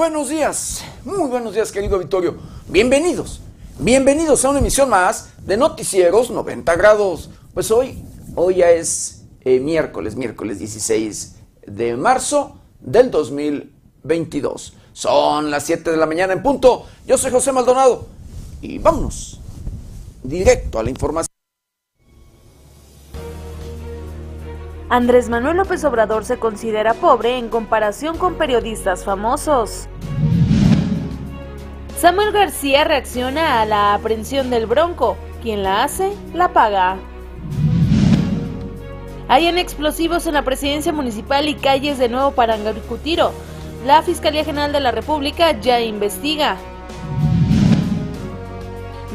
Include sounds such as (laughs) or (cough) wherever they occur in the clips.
buenos días, muy buenos días querido Vittorio. Bienvenidos, bienvenidos a una emisión más de Noticieros 90 grados. Pues hoy, hoy ya es eh, miércoles, miércoles 16 de marzo del 2022. Son las 7 de la mañana en punto. Yo soy José Maldonado y vámonos directo a la información. Andrés Manuel López Obrador se considera pobre en comparación con periodistas famosos. Samuel García reacciona a la aprehensión del Bronco. Quien la hace, la paga. Hayan explosivos en la presidencia municipal y calles de nuevo para Angaricutiro. La Fiscalía General de la República ya investiga.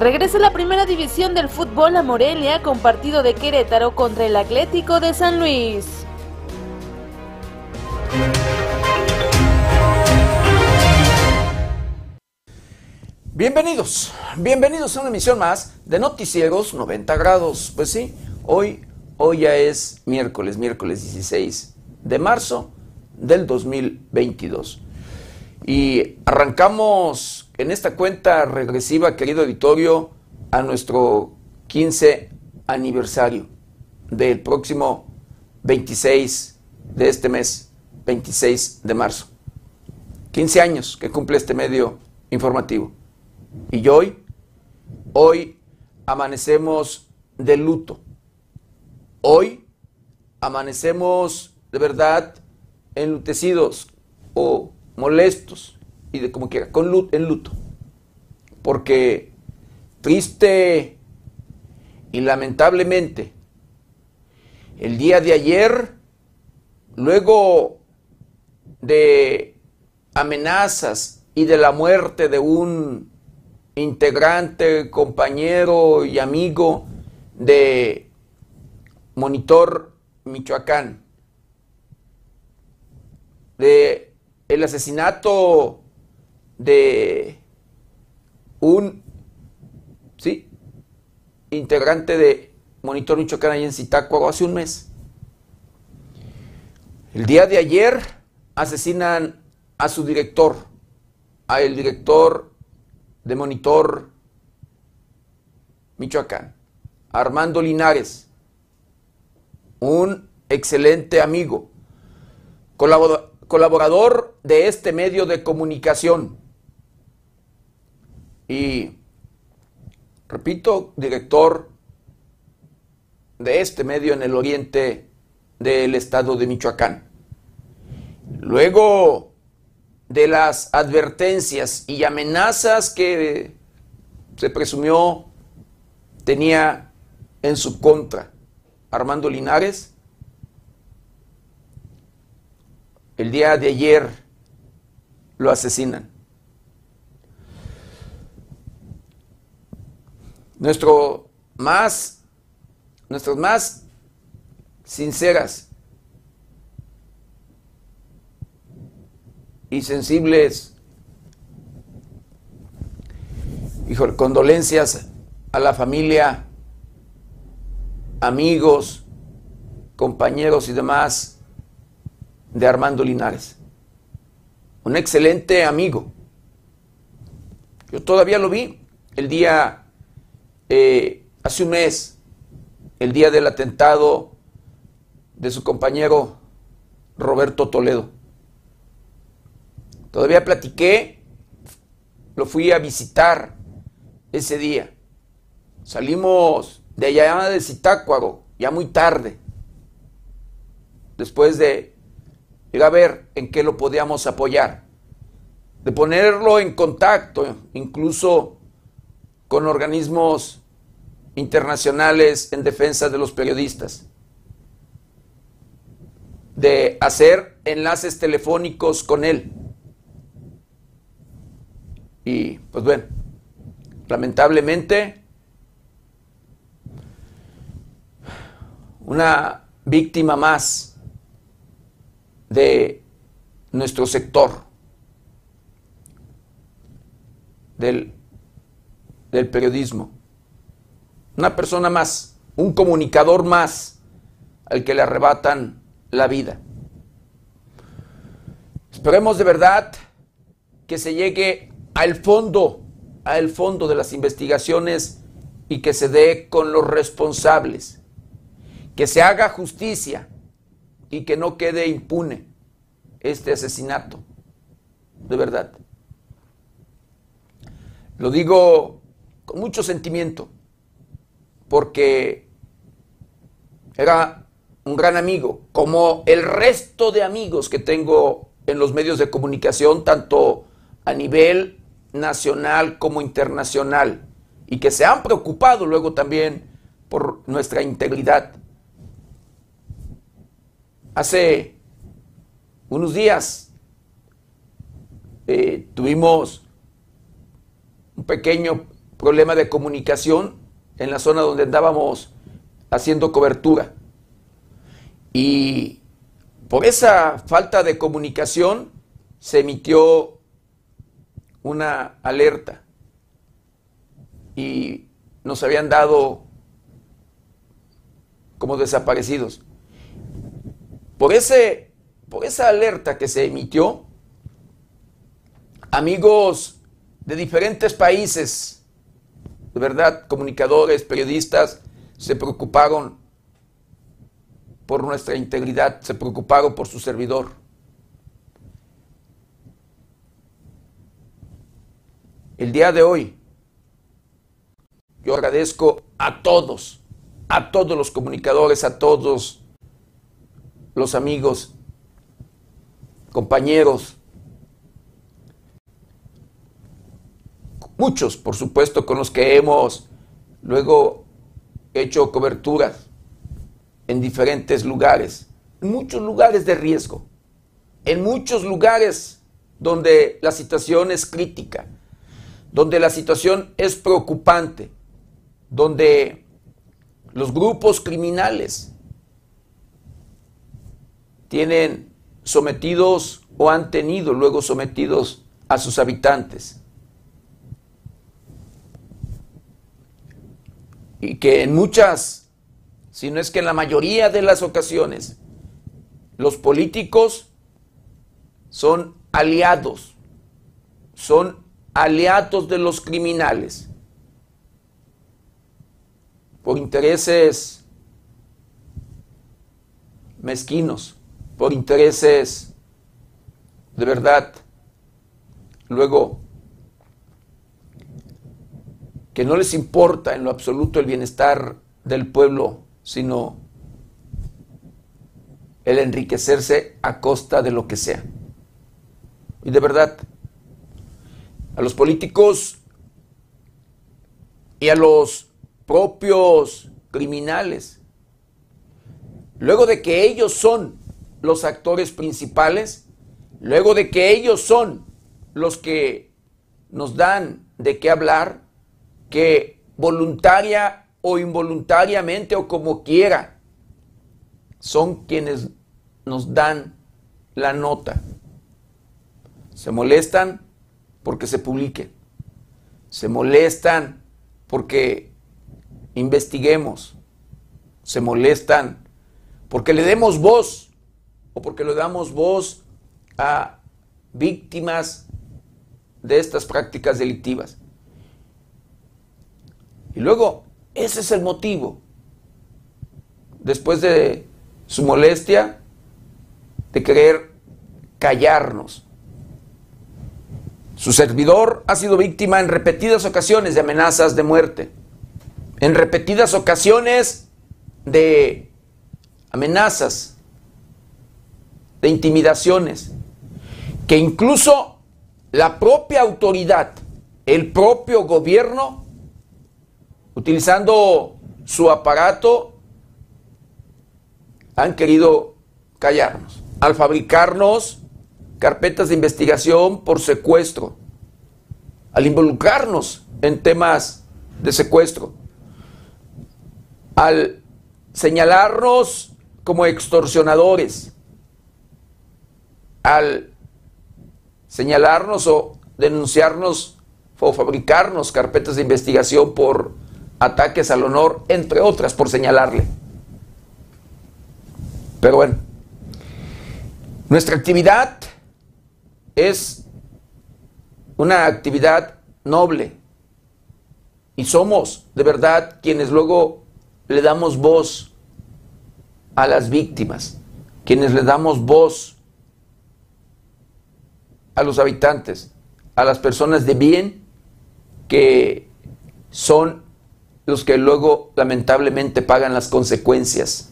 Regresa la primera división del fútbol a Morelia con partido de Querétaro contra el Atlético de San Luis. Bienvenidos, bienvenidos a una emisión más de Noticieros 90 grados. Pues sí, hoy, hoy ya es miércoles, miércoles 16 de marzo del 2022. Y arrancamos en esta cuenta regresiva, querido editorio, a nuestro 15 aniversario del próximo 26 de este mes, 26 de marzo. 15 años que cumple este medio informativo. Y hoy, hoy amanecemos de luto. Hoy amanecemos de verdad enlutecidos o molestos y de como quiera, con luto, en luto. Porque triste y lamentablemente el día de ayer, luego de amenazas y de la muerte de un integrante, compañero y amigo de Monitor Michoacán, de el asesinato de un ¿sí? integrante de Monitor Michoacán ahí en Zitácuaro hace un mes. El día de ayer asesinan a su director, a el director de Monitor Michoacán, Armando Linares, un excelente amigo, colaborador colaborador de este medio de comunicación. Y, repito, director de este medio en el oriente del estado de Michoacán. Luego de las advertencias y amenazas que se presumió tenía en su contra Armando Linares, el día de ayer lo asesinan. Nuestro más, nuestras más sinceras y sensibles hijo, condolencias a la familia, amigos, compañeros y demás de Armando Linares. Un excelente amigo. Yo todavía lo vi el día, eh, hace un mes, el día del atentado de su compañero Roberto Toledo. Todavía platiqué, lo fui a visitar ese día. Salimos de allá de Zitácuaro, ya muy tarde, después de a ver en qué lo podíamos apoyar, de ponerlo en contacto, incluso con organismos internacionales en defensa de los periodistas, de hacer enlaces telefónicos con él. Y pues bueno, lamentablemente, una víctima más de nuestro sector, del, del periodismo. Una persona más, un comunicador más al que le arrebatan la vida. Esperemos de verdad que se llegue al fondo, al fondo de las investigaciones y que se dé con los responsables, que se haga justicia y que no quede impune este asesinato, de verdad. Lo digo con mucho sentimiento, porque era un gran amigo, como el resto de amigos que tengo en los medios de comunicación, tanto a nivel nacional como internacional, y que se han preocupado luego también por nuestra integridad. Hace unos días eh, tuvimos un pequeño problema de comunicación en la zona donde andábamos haciendo cobertura. Y por esa falta de comunicación se emitió una alerta y nos habían dado como desaparecidos. Por, ese, por esa alerta que se emitió, amigos de diferentes países, de verdad, comunicadores, periodistas, se preocuparon por nuestra integridad, se preocuparon por su servidor. El día de hoy, yo agradezco a todos, a todos los comunicadores, a todos los amigos, compañeros, muchos, por supuesto, con los que hemos luego hecho coberturas en diferentes lugares, en muchos lugares de riesgo, en muchos lugares donde la situación es crítica, donde la situación es preocupante, donde los grupos criminales tienen sometidos o han tenido luego sometidos a sus habitantes. Y que en muchas, si no es que en la mayoría de las ocasiones, los políticos son aliados, son aliados de los criminales por intereses mezquinos, por intereses de verdad. Luego, que no les importa en lo absoluto el bienestar del pueblo, sino el enriquecerse a costa de lo que sea. Y de verdad, a los políticos y a los propios criminales. Luego de que ellos son los actores principales, luego de que ellos son los que nos dan de qué hablar, que voluntaria o involuntariamente o como quiera, son quienes nos dan la nota. Se molestan porque se publique. Se molestan porque investiguemos, se molestan porque le demos voz o porque le damos voz a víctimas de estas prácticas delictivas. Y luego, ese es el motivo, después de su molestia, de querer callarnos. Su servidor ha sido víctima en repetidas ocasiones de amenazas de muerte en repetidas ocasiones de amenazas, de intimidaciones, que incluso la propia autoridad, el propio gobierno, utilizando su aparato, han querido callarnos, al fabricarnos carpetas de investigación por secuestro, al involucrarnos en temas de secuestro al señalarnos como extorsionadores, al señalarnos o denunciarnos o fabricarnos carpetas de investigación por ataques al honor, entre otras, por señalarle. Pero bueno, nuestra actividad es una actividad noble. Y somos de verdad quienes luego le damos voz a las víctimas, quienes le damos voz a los habitantes, a las personas de bien que son los que luego lamentablemente pagan las consecuencias.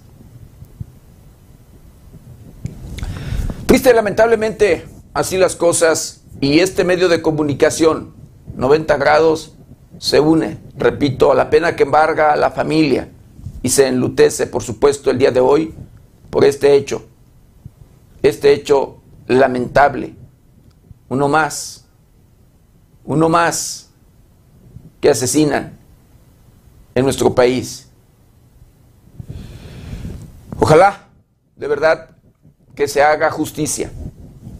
Triste lamentablemente así las cosas y este medio de comunicación 90 grados se une, repito, a la pena que embarga a la familia y se enlutece, por supuesto, el día de hoy por este hecho, este hecho lamentable, uno más, uno más que asesinan en nuestro país. Ojalá, de verdad, que se haga justicia.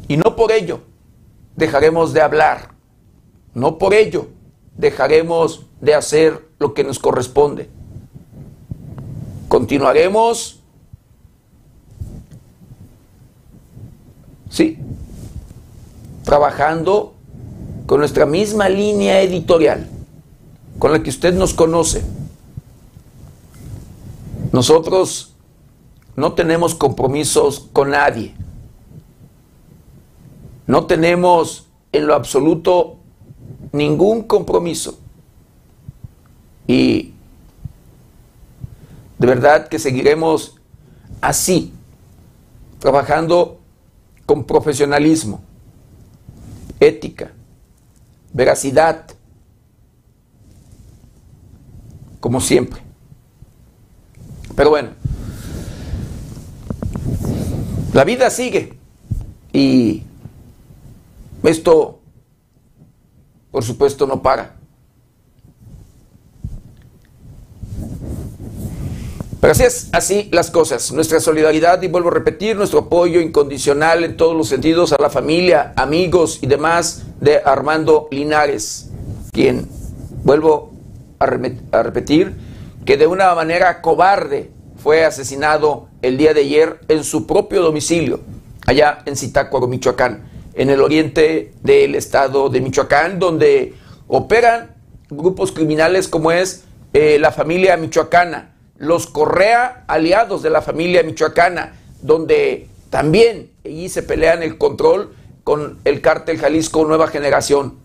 Y no por ello dejaremos de hablar. No por ello dejaremos de hacer lo que nos corresponde. Continuaremos, sí, trabajando con nuestra misma línea editorial, con la que usted nos conoce. Nosotros no tenemos compromisos con nadie. No tenemos en lo absoluto ningún compromiso. Y de verdad que seguiremos así, trabajando con profesionalismo, ética, veracidad, como siempre. Pero bueno, la vida sigue y esto, por supuesto, no para. Pero así es, así las cosas. Nuestra solidaridad, y vuelvo a repetir, nuestro apoyo incondicional en todos los sentidos a la familia, amigos y demás de Armando Linares, quien, vuelvo a, repetir, que de una manera cobarde fue asesinado el día de ayer en su propio domicilio, allá en Zitácuaro, Michoacán, en el oriente del estado de Michoacán, donde operan grupos criminales como es eh, la familia michoacana, los Correa, aliados de la familia michoacana, donde también allí se pelean el control con el cártel Jalisco Nueva Generación.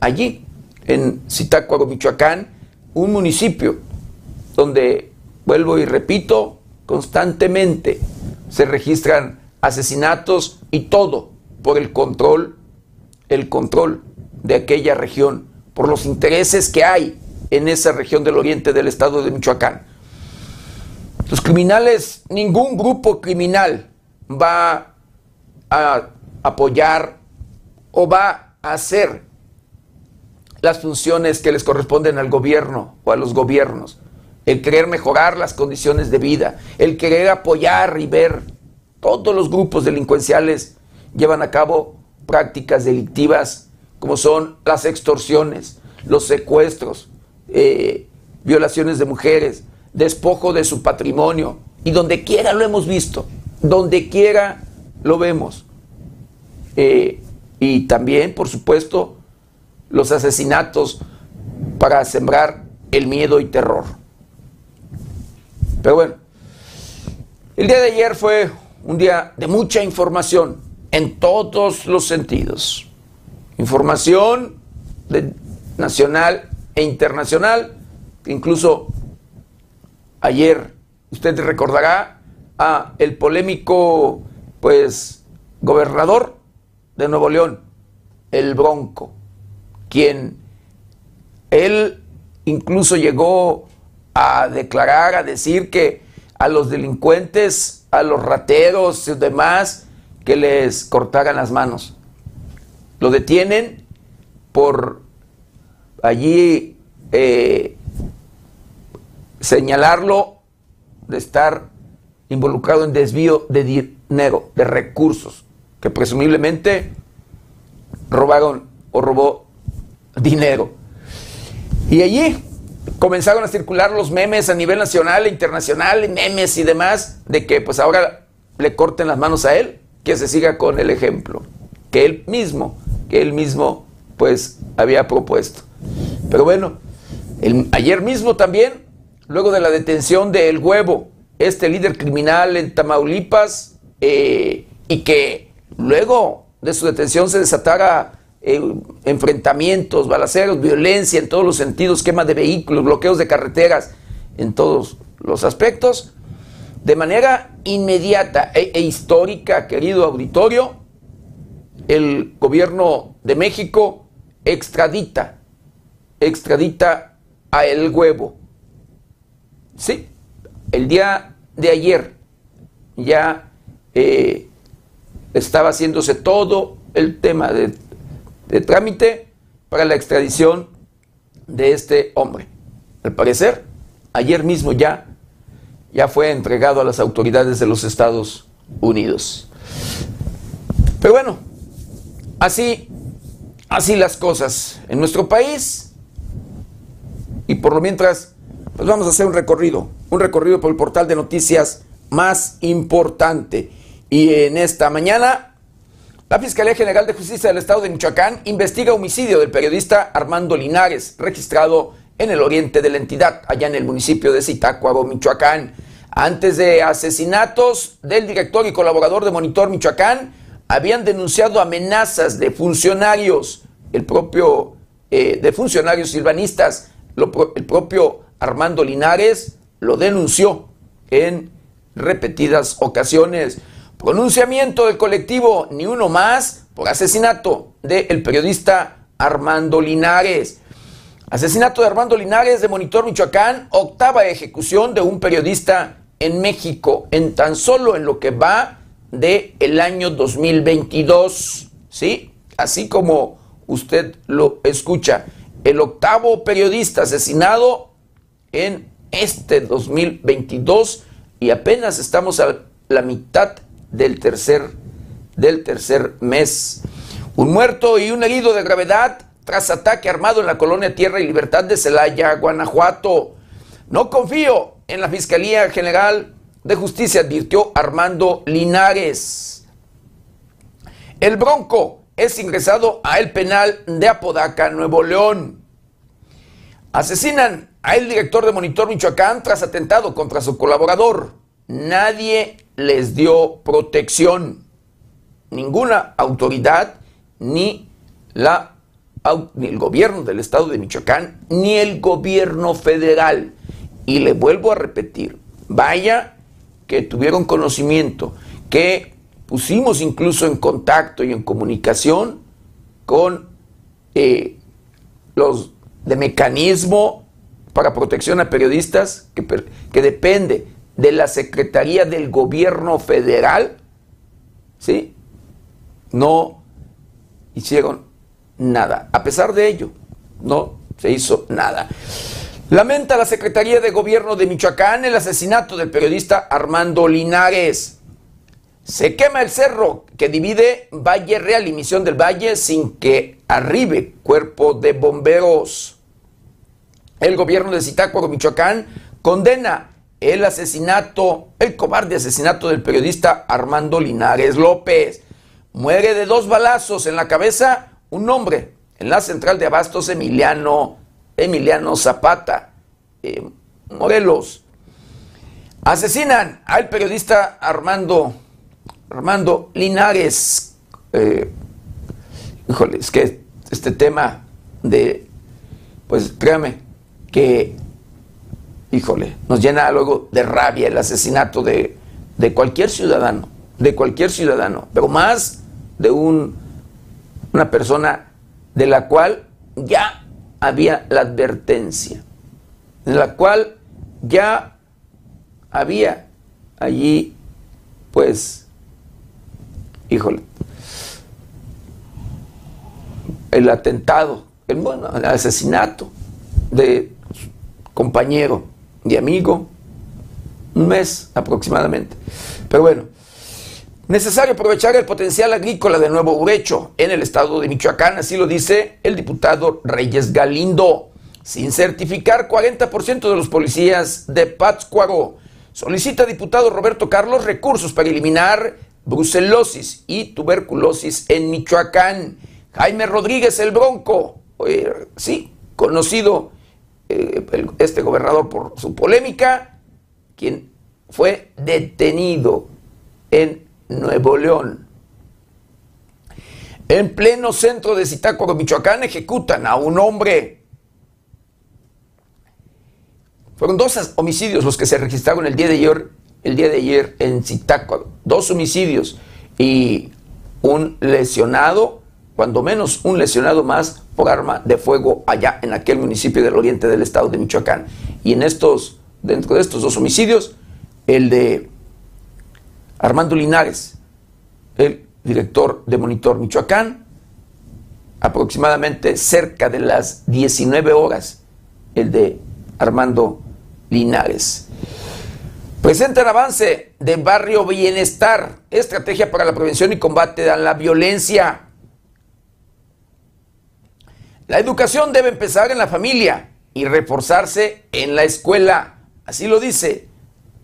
Allí, en Zitácuaro, Michoacán, un municipio donde, vuelvo y repito, constantemente se registran asesinatos y todo por el control, el control de aquella región, por los intereses que hay en esa región del oriente del estado de Michoacán. Los criminales, ningún grupo criminal va a apoyar o va a hacer las funciones que les corresponden al gobierno o a los gobiernos el querer mejorar las condiciones de vida, el querer apoyar y ver. Todos los grupos delincuenciales llevan a cabo prácticas delictivas como son las extorsiones, los secuestros, eh, violaciones de mujeres, despojo de su patrimonio. Y donde quiera lo hemos visto, donde quiera lo vemos. Eh, y también, por supuesto, los asesinatos para sembrar el miedo y terror. Pero bueno, el día de ayer fue un día de mucha información en todos los sentidos. Información nacional e internacional, incluso ayer usted recordará a el polémico pues gobernador de Nuevo León, el Bronco, quien él incluso llegó a declarar, a decir que a los delincuentes, a los rateros y demás, que les cortaran las manos. Lo detienen por allí eh, señalarlo de estar involucrado en desvío de dinero, de recursos, que presumiblemente robaron o robó dinero. Y allí comenzaron a circular los memes a nivel nacional e internacional, memes y demás, de que pues ahora le corten las manos a él, que se siga con el ejemplo, que él mismo, que él mismo pues había propuesto. Pero bueno, ayer mismo también, luego de la detención de El Huevo, este líder criminal en Tamaulipas, eh, y que luego de su detención se desatara eh, enfrentamientos, balaceros, violencia en todos los sentidos, quema de vehículos, bloqueos de carreteras, en todos los aspectos, de manera inmediata e, e histórica, querido auditorio, el gobierno de México extradita, extradita a El Huevo. Sí, el día de ayer ya eh, estaba haciéndose todo el tema de, de trámite para la extradición de este hombre. Al parecer, ayer mismo ya, ya fue entregado a las autoridades de los Estados Unidos. Pero bueno, así, así las cosas en nuestro país. Y por lo mientras, pues vamos a hacer un recorrido, un recorrido por el portal de noticias más importante. Y en esta mañana, la Fiscalía General de Justicia del Estado de Michoacán investiga homicidio del periodista Armando Linares, registrado en el oriente de la entidad, allá en el municipio de Zitácuaro, Michoacán. Antes de asesinatos del director y colaborador de Monitor Michoacán, habían denunciado amenazas de funcionarios, el propio eh, de funcionarios silvanistas, el propio Armando Linares lo denunció en repetidas ocasiones. Pronunciamiento del colectivo Ni Uno Más por asesinato del periodista Armando Linares. Asesinato de Armando Linares de Monitor Michoacán, octava ejecución de un periodista en México, en tan solo en lo que va de el año 2022, ¿sí? Así como usted lo escucha, el octavo periodista asesinado en este 2022 y apenas estamos a la mitad del tercer, del tercer mes. Un muerto y un herido de gravedad tras ataque armado en la colonia Tierra y Libertad de Celaya, Guanajuato. No confío en la Fiscalía General de Justicia, advirtió Armando Linares. El Bronco es ingresado a el penal de Apodaca, Nuevo León. Asesinan a el director de Monitor Michoacán tras atentado contra su colaborador. Nadie les dio protección. Ninguna autoridad, ni, la, el gobierno del estado de Michoacán, ni el gobierno federal. Y le vuelvo a repetir, vaya que tuvieron conocimiento, que pusimos incluso en contacto y en comunicación con eh, los de mecanismo para protección a periodistas que, depende de la Secretaría del Gobierno Federal, ¿sí? No hicieron nada. A pesar de ello, no se hizo nada. Lamenta la Secretaría de Gobierno de Michoacán el asesinato del periodista Armando Linares. Se quema el cerro que divide Valle Real y Misión del Valle sin que arribe cuerpo de bomberos. El gobierno de Zitácuaro, Michoacán, condena el asesinato, el cobarde asesinato del periodista Armando Linares López. Muere de dos balazos en la cabeza un hombre en la central de abastos Emiliano, Emiliano Zapata, Morelos. Asesinan al periodista Armando, Armando Linares. Eh, híjole, es que este tema de, pues créame, que híjole, nos llena luego de rabia el asesinato de, cualquier ciudadano, de cualquier ciudadano, pero más de un, una persona de la cual ya había la advertencia, en la cual ya había allí, pues, híjole, el atentado, el, bueno, el asesinato de compañero de amigo, un mes aproximadamente. Pero bueno, necesario aprovechar el potencial agrícola de Nuevo Urecho en el estado de Michoacán, así lo dice el diputado Reyes Galindo. Sin certificar 40% de los policías de Pátzcuaro. Solicita diputado Roberto Carlos recursos para eliminar brucelosis y tuberculosis en Michoacán. Jaime Rodríguez el Bronco, sí, conocido eh, este gobernador por su polémica, quien fue detenido en Nuevo León. En pleno centro de Zitácuaro, Michoacán, ejecutan a un hombre. Fueron dos homicidios los que se registraron el día de ayer, el día de ayer en Zitácuaro. Dos homicidios y un lesionado, cuando menos un lesionado más por arma de fuego allá en aquel municipio del oriente del estado de Michoacán. Y en estos, dentro de estos dos homicidios, el de Armando Linares, el director de Monitor Michoacán, aproximadamente cerca de las 19 horas, el de Armando Linares. Presenta el avance de Barrio Bienestar, estrategia para la prevención y combate a la violencia. La educación debe empezar en la familia y reforzarse en la escuela. Así lo dice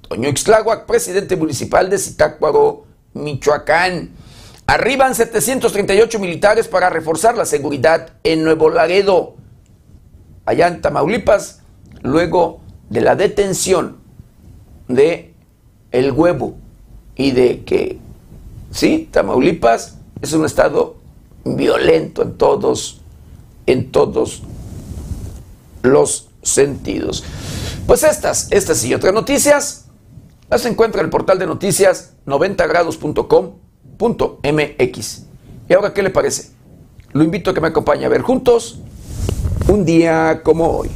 Toño Ixtláhuac, presidente municipal de Zitácuaro, Michoacán. Arriban 738 militares para reforzar la seguridad en Nuevo Laredo, allá en Tamaulipas, luego de la detención de el huevo y de que, sí, Tamaulipas es un estado violento en todos, en todos los sentidos. Pues estas, estas y otras noticias las encuentra en el portal de noticias 90grados.com.mx. ¿Y ahora qué le parece? Lo invito a que me acompañe a ver juntos un día como hoy.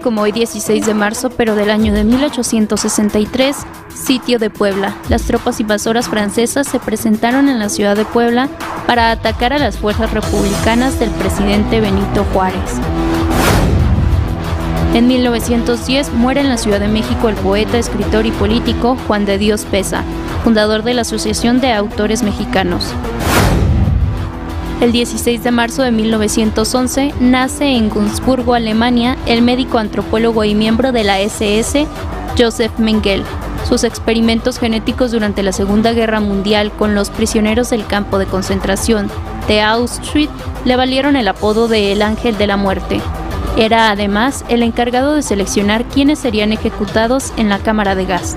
Como hoy 16 de marzo, pero del año de 1863, sitio de Puebla. Las tropas invasoras francesas se presentaron en la ciudad de Puebla para atacar a las fuerzas republicanas del presidente Benito Juárez. En 1910 muere en la Ciudad de México el poeta, escritor y político Juan de Dios Pesa, fundador de la Asociación de Autores Mexicanos. El 16 de marzo de 1911 nace en Günzburgo, Alemania, el médico antropólogo y miembro de la SS, Joseph Mengele. Sus experimentos genéticos durante la Segunda Guerra Mundial con los prisioneros del campo de concentración de Auschwitz le valieron el apodo de El Ángel de la Muerte. Era además el encargado de seleccionar quiénes serían ejecutados en la cámara de gas.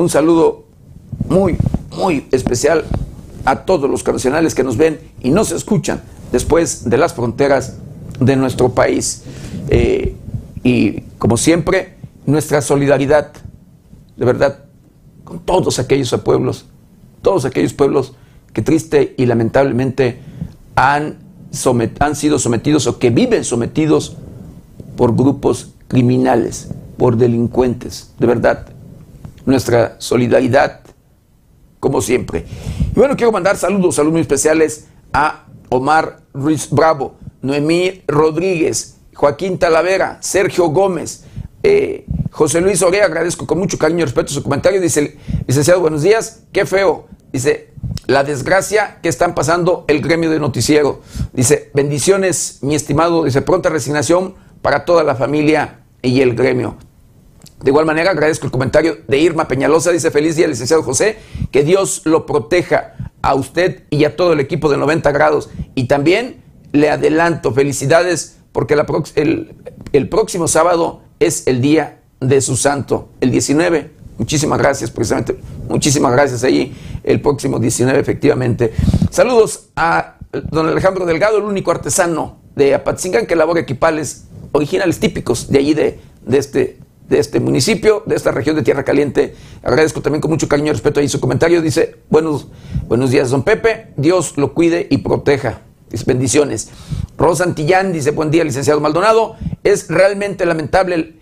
un saludo muy, muy especial a todos los nacionales que nos ven y nos escuchan después de las fronteras de nuestro país. Eh, y como siempre, nuestra solidaridad, de verdad, con todos aquellos pueblos, todos aquellos pueblos que triste y lamentablemente han, han sido sometidos o que viven sometidos por grupos criminales, por delincuentes. De verdad, nuestra solidaridad, como siempre. Y bueno, quiero mandar saludos, saludos muy especiales a Omar Ruiz Bravo, Noemí Rodríguez, Joaquín Talavera, Sergio Gómez, eh, José Luis Orea, agradezco con mucho cariño y respeto su comentario. Dice, licenciado, buenos días, qué feo. Dice, la desgracia que están pasando el gremio de noticiero. Dice, bendiciones, mi estimado. Dice, pronta resignación para toda la familia y el gremio. De igual manera, agradezco el comentario de Irma Peñalosa. Dice, feliz día, licenciado José. Que Dios lo proteja a usted y a todo el equipo de 90 grados. Y también le adelanto, felicidades, porque el, próximo sábado es el día de su santo, el 19. Muchísimas gracias, precisamente. Muchísimas gracias ahí, el próximo 19, efectivamente. Saludos a don Alejandro Delgado, el único artesano de Apatzingán que elabora equipales originales típicos de allí de, de este de este municipio, de esta región de Tierra Caliente. Agradezco también con mucho cariño y respeto ahí su comentario. Dice, buenos, buenos días, don Pepe. Dios lo cuide y proteja. Dice, bendiciones. Rosa Antillán dice, buen día, licenciado Maldonado. Es realmente lamentable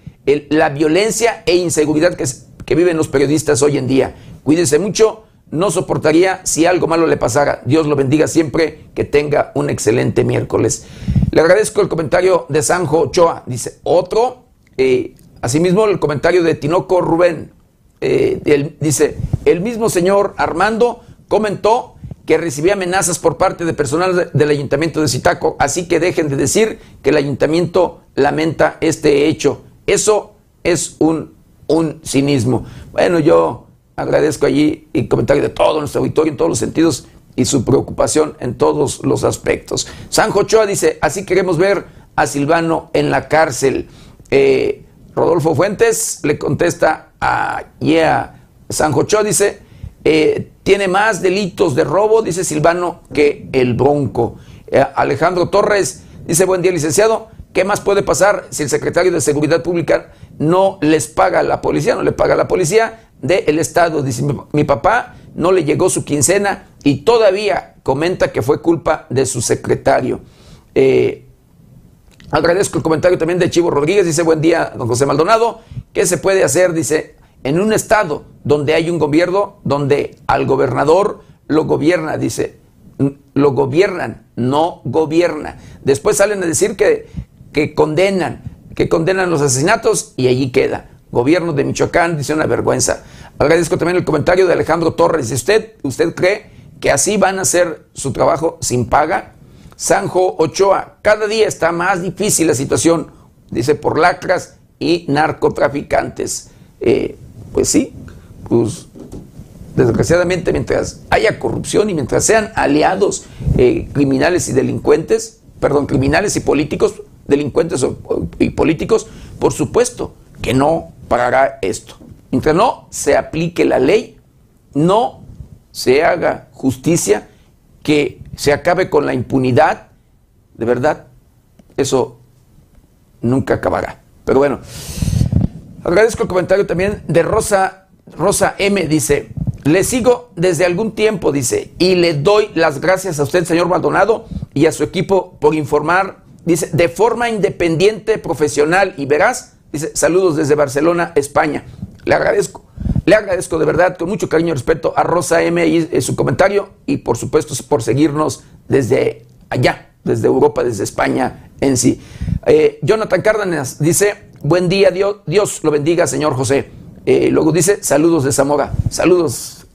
la violencia e inseguridad que, que viven los periodistas hoy en día. Cuídese mucho no soportaría si algo malo le pasara. Dios lo bendiga siempre, que tenga un excelente miércoles. Le agradezco el comentario de Sanjo Ochoa. Dice, otro, eh, asimismo el comentario de Tinoco Rubén. Eh, dice, el mismo señor Armando comentó que recibía amenazas por parte de personal del ayuntamiento de Zitaco, así que dejen de decir que el ayuntamiento lamenta este hecho. Eso es un, un cinismo. Bueno, yo agradezco allí el comentario de todo nuestro auditorio en todos los sentidos y su preocupación en todos los aspectos. San Jochoa dice, así queremos ver a Silvano en la cárcel. Eh, Rodolfo Fuentes le contesta a yeah. San Jochoa dice, eh, tiene más delitos de robo, dice Silvano, que el Bronco. Eh, Alejandro Torres dice, buen día licenciado, ¿qué más puede pasar si el secretario de Seguridad Pública no les paga a la policía, no le paga a la policía? del Estado. Dice, mi, papá no le llegó su quincena y todavía comenta que fue culpa de su secretario. Eh, agradezco el comentario también de Chivo Rodríguez. Dice, buen día, don José Maldonado. ¿Qué se puede hacer? Dice, en un estado donde hay un gobierno, donde al gobernador lo gobierna, dice, lo gobiernan, no gobierna. Después salen a decir que, que condenan, que condenan los asesinatos y allí queda gobierno de Michoacán, dice una vergüenza. Agradezco también el comentario de Alejandro Torres. ¿Usted, usted cree que así van a hacer su trabajo sin paga? Sanjo Ochoa, cada día está más difícil la situación, dice, por lacras y narcotraficantes. Eh, pues sí, pues desgraciadamente mientras haya corrupción y mientras sean aliados eh, criminales y delincuentes, perdón, criminales y políticos, delincuentes y políticos, por supuesto que no parará esto. Mientras no se aplique la ley, no se haga justicia, que se acabe con la impunidad, de verdad, eso nunca acabará. Pero bueno, agradezco el comentario también de Rosa, Rosa M. Dice, le sigo desde algún tiempo, dice, y le doy las gracias a usted, señor Maldonado, y a su equipo por informar, dice, de forma independiente, profesional y veraz Dice, saludos desde Barcelona, España. Le agradezco, le agradezco de verdad, con mucho cariño y respeto a Rosa M y eh, su comentario y por supuesto por seguirnos desde allá, desde Europa, desde España en sí. Eh, Jonathan Cárdenas dice, buen día, Dios, Dios lo bendiga, señor José. Eh, luego dice, saludos de Zamora, saludos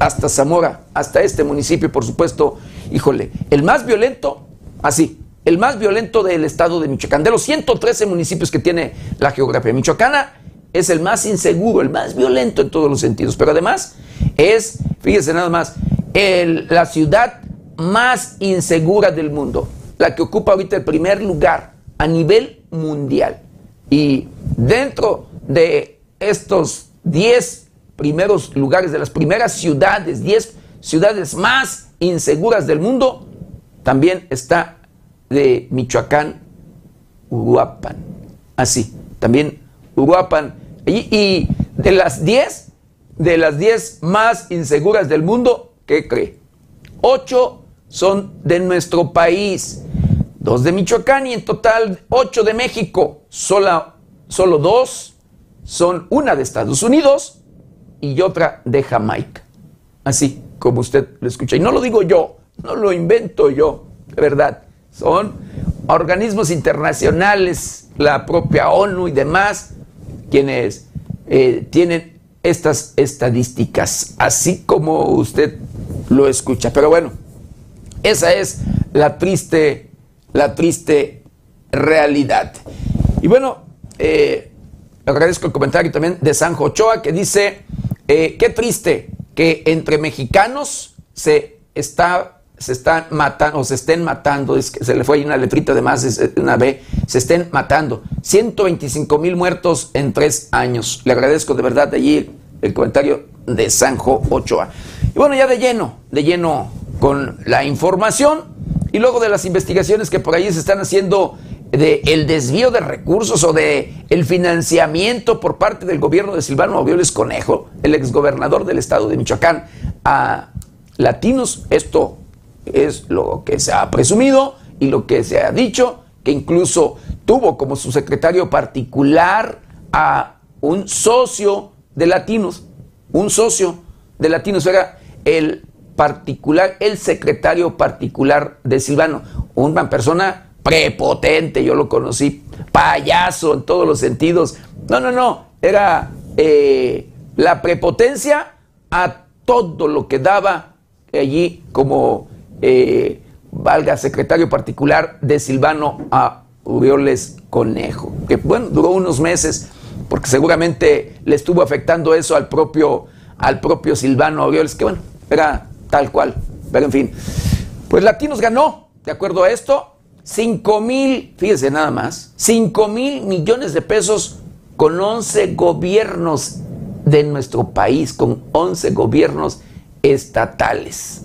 hasta Zamora, hasta este municipio, por supuesto, híjole, el más violento, así, el más violento del estado de Michoacán. De los 113 municipios que tiene la geografía michoacana, es el más inseguro, el más violento en todos los sentidos. Pero además es, fíjese nada más, la ciudad más insegura del mundo, la que ocupa ahorita el primer lugar a nivel mundial. Y dentro de estos 10 primeros lugares, de las primeras ciudades, 10 ciudades más inseguras del mundo, también está de Michoacán, Uruapan. Así, también Uruapan. Y, de las 10, de las 10 más inseguras del mundo, ¿qué cree? 8 son de nuestro país, dos de Michoacán y en total 8 de México. Solo, solo dos son una de Estados Unidos y otra de Jamaica. Así como usted lo escucha. Y no lo digo yo, no lo invento yo, de verdad son organismos internacionales, la propia ONU y demás, quienes eh, tienen estas estadísticas, así como usted lo escucha. Pero bueno, esa es la triste, la triste realidad. Y bueno, eh, agradezco el comentario también de Sanjo Ochoa que dice, eh, qué triste que entre mexicanos se está se están matando, o se estén matando, es que se le fue ahí una letrita de más, una B, se estén matando. 125 mil muertos en tres años. Le agradezco de verdad allí el comentario de Sanjo Ochoa. Y bueno, ya de lleno, de lleno con la información y luego de las investigaciones que por ahí se están haciendo de el desvío de recursos o de el financiamiento por parte del gobierno de Silvano Aureoles Conejo, el exgobernador del estado de Michoacán, a latinos. Esto es lo que se ha presumido y lo que se ha dicho, que incluso tuvo como su secretario particular a un socio de latinos, un socio de latinos, era el particular, el secretario particular de Silvano, una persona prepotente, yo lo conocí, payaso en todos los sentidos. No, no, no, era eh, la prepotencia a todo lo que daba allí como, eh, valga, secretario particular de Silvano a Urioles Conejo, que bueno, duró unos meses, porque seguramente le estuvo afectando eso al propio, al propio Silvano Urioles, que bueno, era tal cual, pero en fin. Pues Latinos ganó, de acuerdo a esto, 5 mil, fíjese nada más, 5 mil millones de pesos con 11 gobiernos de nuestro país, con 11 gobiernos estatales.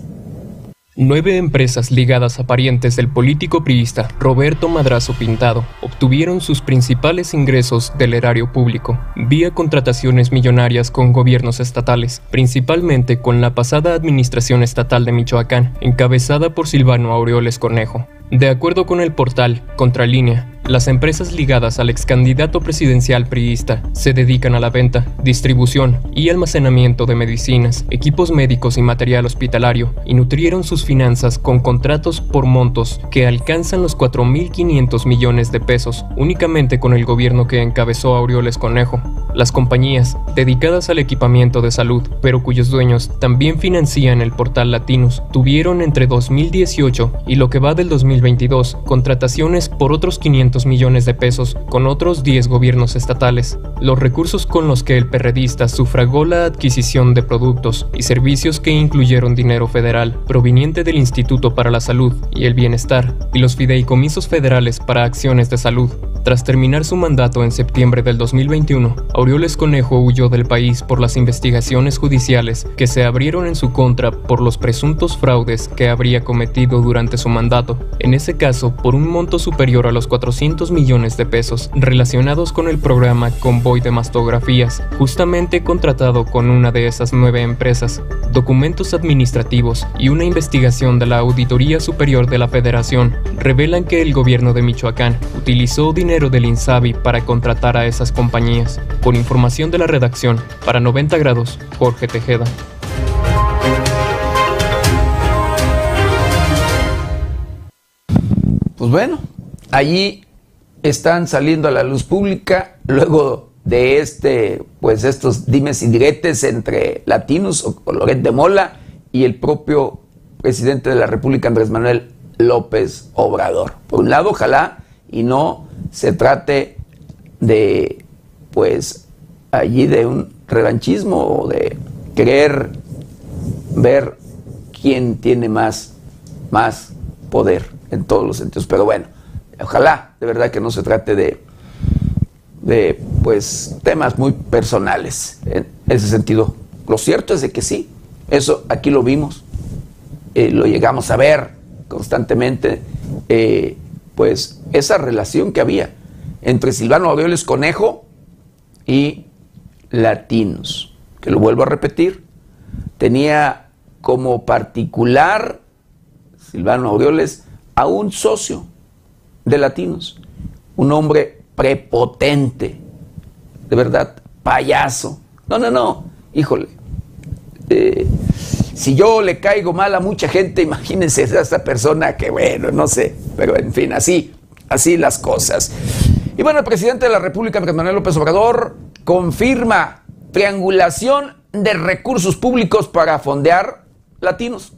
Nueve empresas ligadas a parientes del político priista Roberto Madrazo Pintado obtuvieron sus principales ingresos del erario público vía contrataciones millonarias con gobiernos estatales, principalmente con la pasada Administración Estatal de Michoacán, encabezada por Silvano Aureoles Cornejo. De acuerdo con el portal Contralínea, las empresas ligadas al ex candidato presidencial priista se dedican a la venta, distribución y almacenamiento de medicinas, equipos médicos y material hospitalario y nutrieron sus finanzas con contratos por montos que alcanzan los 4.500 millones de pesos únicamente con el gobierno que encabezó Aureoles Conejo. Las compañías dedicadas al equipamiento de salud, pero cuyos dueños también financian el portal Latinos, tuvieron entre 2018 y lo que va del 2022 contrataciones por otros 500 millones de pesos con otros 10 gobiernos estatales. Los recursos con los que el perredista sufragó la adquisición de productos y servicios que incluyeron dinero federal proveniente del Instituto para la Salud y el Bienestar y los fideicomisos federales para acciones de salud. Tras terminar su mandato en septiembre del 2021, Aureoles Conejo huyó del país por las investigaciones judiciales que se abrieron en su contra por los presuntos fraudes que habría cometido durante su mandato, en ese caso por un monto superior a los 400 millones de pesos relacionados con el programa Convoy de Mastografías, justamente contratado con una de esas nueve empresas, documentos administrativos y una investigación de la Auditoría Superior de la Federación revelan que el gobierno de Michoacán utilizó dinero del INSABI para contratar a esas compañías. Por información de la redacción, para 90 grados, Jorge Tejeda. Pues bueno, allí están saliendo a la luz pública luego de este, pues estos dimes y diretes entre latinos o Loret de Mola y el propio presidente de la República, Andrés Manuel López Obrador. Por un lado, ojalá y no se trate de, pues, allí de un revanchismo o de querer ver quién tiene más, más poder en todos los sentidos. Pero bueno, Ojalá, de verdad, que no se trate de, de pues, temas muy personales en ese sentido. Lo cierto es de que sí, eso aquí lo vimos, eh, lo llegamos a ver constantemente, eh, pues esa relación que había entre Silvano Aureoles Conejo y Latinos, que lo vuelvo a repetir, tenía como particular Silvano Aureoles a un socio de latinos. Un hombre prepotente, de verdad, payaso. No, no, no, híjole. Eh, si yo le caigo mal a mucha gente, (laughs) imagínense a esta persona que, bueno, no sé, pero en fin, así, así las cosas. Y bueno, el presidente de la República, Manuel López Obrador, confirma triangulación de recursos públicos para fondear latinos.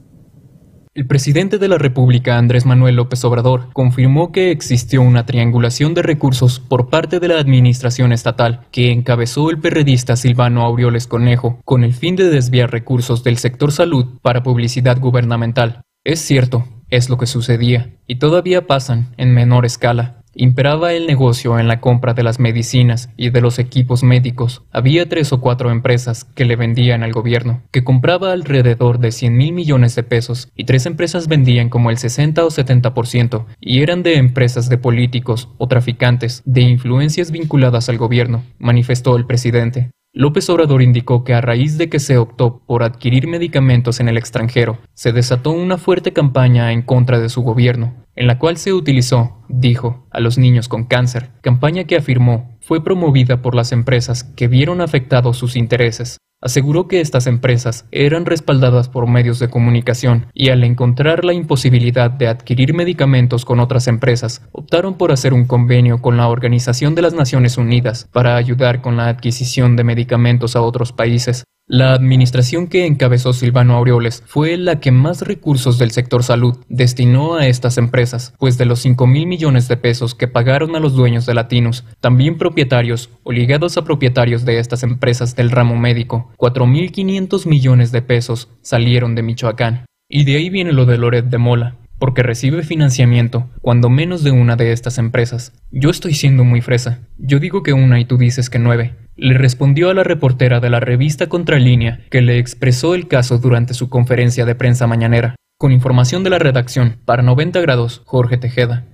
El presidente de la República, Andrés Manuel López Obrador, confirmó que existió una triangulación de recursos por parte de la administración estatal que encabezó el perredista Silvano Aureoles Conejo con el fin de desviar recursos del sector salud para publicidad gubernamental. Es cierto, es lo que sucedía, y todavía pasan en menor escala. Imperaba el negocio en la compra de las medicinas y de los equipos médicos. Había tres o cuatro empresas que le vendían al gobierno, que compraba alrededor de 100 mil millones de pesos, y tres empresas vendían como el 60 o 70%, y eran de empresas de políticos o traficantes, de influencias vinculadas al gobierno, manifestó el presidente. López Obrador indicó que a raíz de que se optó por adquirir medicamentos en el extranjero, se desató una fuerte campaña en contra de su gobierno, en la cual se utilizó, dijo, a los niños con cáncer, campaña que afirmó fue promovida por las empresas que vieron afectados sus intereses. Aseguró que estas empresas eran respaldadas por medios de comunicación y al encontrar la imposibilidad de adquirir medicamentos con otras empresas, optaron por hacer un convenio con la Organización de las Naciones Unidas para ayudar con la adquisición de medicamentos a otros países, la administración que encabezó Silvano Aureoles fue la que más recursos del sector salud destinó a estas empresas, pues de los 5 mil millones de pesos que pagaron a los dueños de Latinos, también propietarios o ligados a propietarios de estas empresas del ramo médico, 4.500 millones de pesos salieron de Michoacán. Y de ahí viene lo de Loret de Mola, porque recibe financiamiento, cuando menos de una de estas empresas. Yo estoy siendo muy fresa. Yo digo que una y tú dices que nueve le respondió a la reportera de la revista Contralínea que le expresó el caso durante su conferencia de prensa mañanera. Con información de la redacción, para 90 grados, Jorge Tejeda.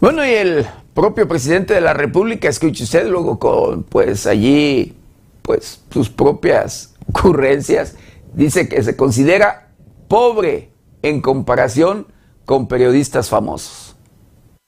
Bueno, y el propio presidente de la República, escuche usted, luego con, pues allí, pues sus propias (laughs) ocurrencias, dice que se considera pobre en comparación con periodistas famosos.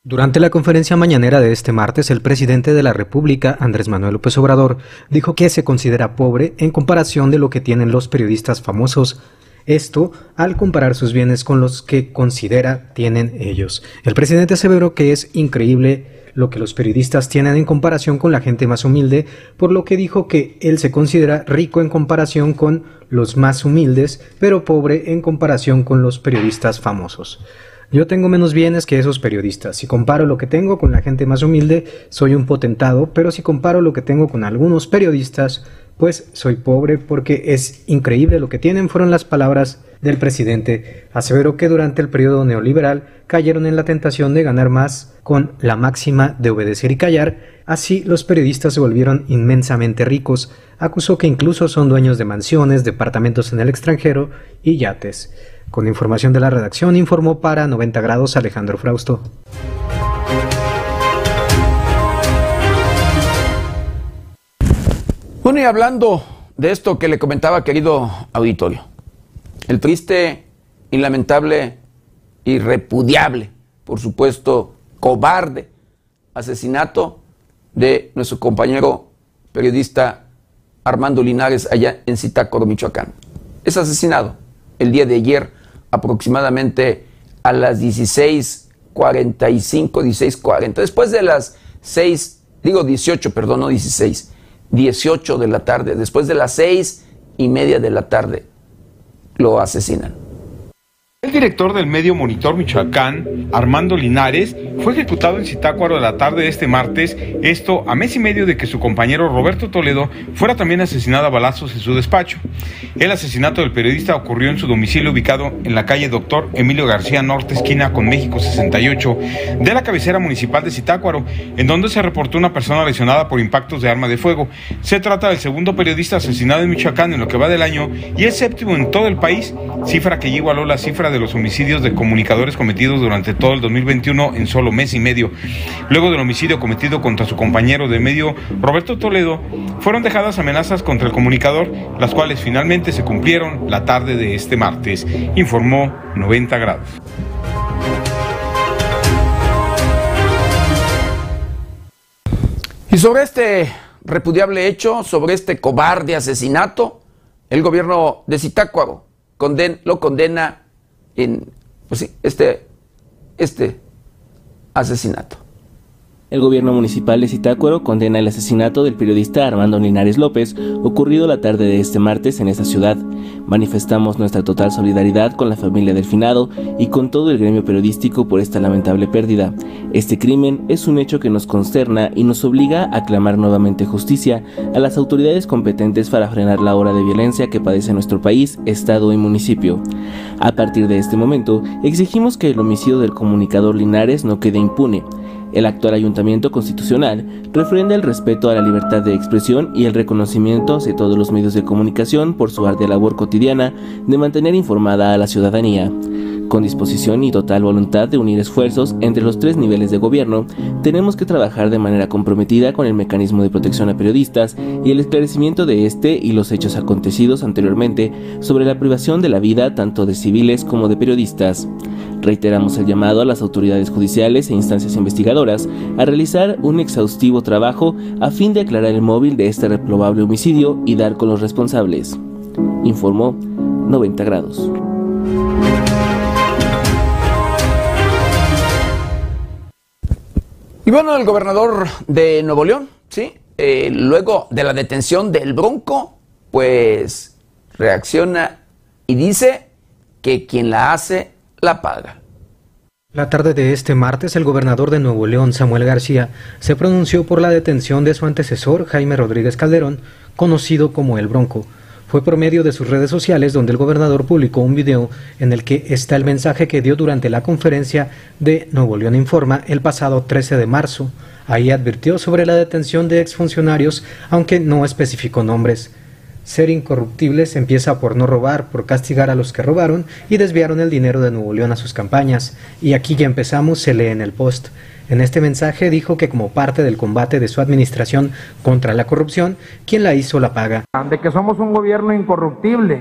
Durante la conferencia mañanera de este martes, el presidente de la República, Andrés Manuel López Obrador, dijo que se considera pobre en comparación de lo que tienen los periodistas famosos. Esto al comparar sus bienes con los que considera tienen ellos. El presidente aseveró que es increíble lo que los periodistas tienen en comparación con la gente más humilde, por lo que dijo que él se considera rico en comparación con los más humildes, pero pobre en comparación con los periodistas famosos. Yo tengo menos bienes que esos periodistas. Si comparo lo que tengo con la gente más humilde, soy un potentado, pero si comparo lo que tengo con algunos periodistas, pues soy pobre porque es increíble lo que tienen, fueron las palabras del presidente. Aseveró que durante el periodo neoliberal cayeron en la tentación de ganar más con la máxima de obedecer y callar, así los periodistas se volvieron inmensamente ricos, acusó que incluso son dueños de mansiones, departamentos en el extranjero y yates. Con información de la redacción, informó para 90 grados Alejandro Frausto. Bueno, y hablando de esto que le comentaba, querido auditorio, el triste lamentable y por supuesto, cobarde asesinato de nuestro compañero periodista Armando Linares allá en Zitácuaro, Michoacán. Es asesinado el día de ayer aproximadamente a las 16.45, 16.40, después de las 6, digo 18, perdón, no 16, 18 de la tarde, después de las 6 y media de la tarde, lo asesinan. El director del medio Monitor Michoacán, Armando Linares, fue ejecutado en Zitácuaro de la tarde de este martes, esto a mes y medio de que su compañero Roberto Toledo fuera también asesinado a balazos en su despacho. El asesinato del periodista ocurrió en su domicilio ubicado en la calle Doctor Emilio García Norte, esquina con México 68, de la cabecera municipal de Zitácuaro, en donde se reportó una persona lesionada por impactos de arma de fuego. Se trata del segundo periodista asesinado en Michoacán en lo que va del año y el séptimo en todo el país, cifra que igualó la cifra de los homicidios de comunicadores cometidos durante todo el 2021 en solo mes y medio. Luego del homicidio cometido contra su compañero de medio, Roberto Toledo, fueron dejadas amenazas contra el comunicador, las cuales finalmente se cumplieron la tarde de este martes, informó 90 grados. Y sobre este repudiable hecho, sobre este cobarde asesinato, el gobierno de Zitácuaro lo condena en pues este, este asesinato. El gobierno municipal de Zitácuaro condena el asesinato del periodista Armando Linares López, ocurrido la tarde de este martes en esa ciudad. Manifestamos nuestra total solidaridad con la familia del finado y con todo el gremio periodístico por esta lamentable pérdida. Este crimen es un hecho que nos consterna y nos obliga a clamar nuevamente justicia a las autoridades competentes para frenar la ola de violencia que padece nuestro país, estado y municipio. A partir de este momento, exigimos que el homicidio del comunicador Linares no quede impune. El actual ayuntamiento constitucional refrenda el respeto a la libertad de expresión y el reconocimiento de todos los medios de comunicación por su ardua labor cotidiana de mantener informada a la ciudadanía. Con disposición y total voluntad de unir esfuerzos entre los tres niveles de gobierno, tenemos que trabajar de manera comprometida con el mecanismo de protección a periodistas y el esclarecimiento de este y los hechos acontecidos anteriormente sobre la privación de la vida tanto de civiles como de periodistas. Reiteramos el llamado a las autoridades judiciales e instancias investigadoras a realizar un exhaustivo trabajo a fin de aclarar el móvil de este reprobable homicidio y dar con los responsables. Informó 90 grados. Y bueno, el gobernador de Nuevo León, ¿sí? Eh, luego de la detención del Bronco, pues reacciona y dice que quien la hace, la paga. La tarde de este martes, el gobernador de Nuevo León, Samuel García, se pronunció por la detención de su antecesor, Jaime Rodríguez Calderón, conocido como El Bronco. Fue por medio de sus redes sociales donde el gobernador publicó un video en el que está el mensaje que dio durante la conferencia de Nuevo León Informa el pasado 13 de marzo. Ahí advirtió sobre la detención de exfuncionarios, aunque no especificó nombres. Ser incorruptibles empieza por no robar, por castigar a los que robaron y desviaron el dinero de Nuevo León a sus campañas. Y aquí ya empezamos, se lee en el post. En este mensaje dijo que como parte del combate de su administración contra la corrupción, quien la hizo la paga. De que somos un gobierno incorruptible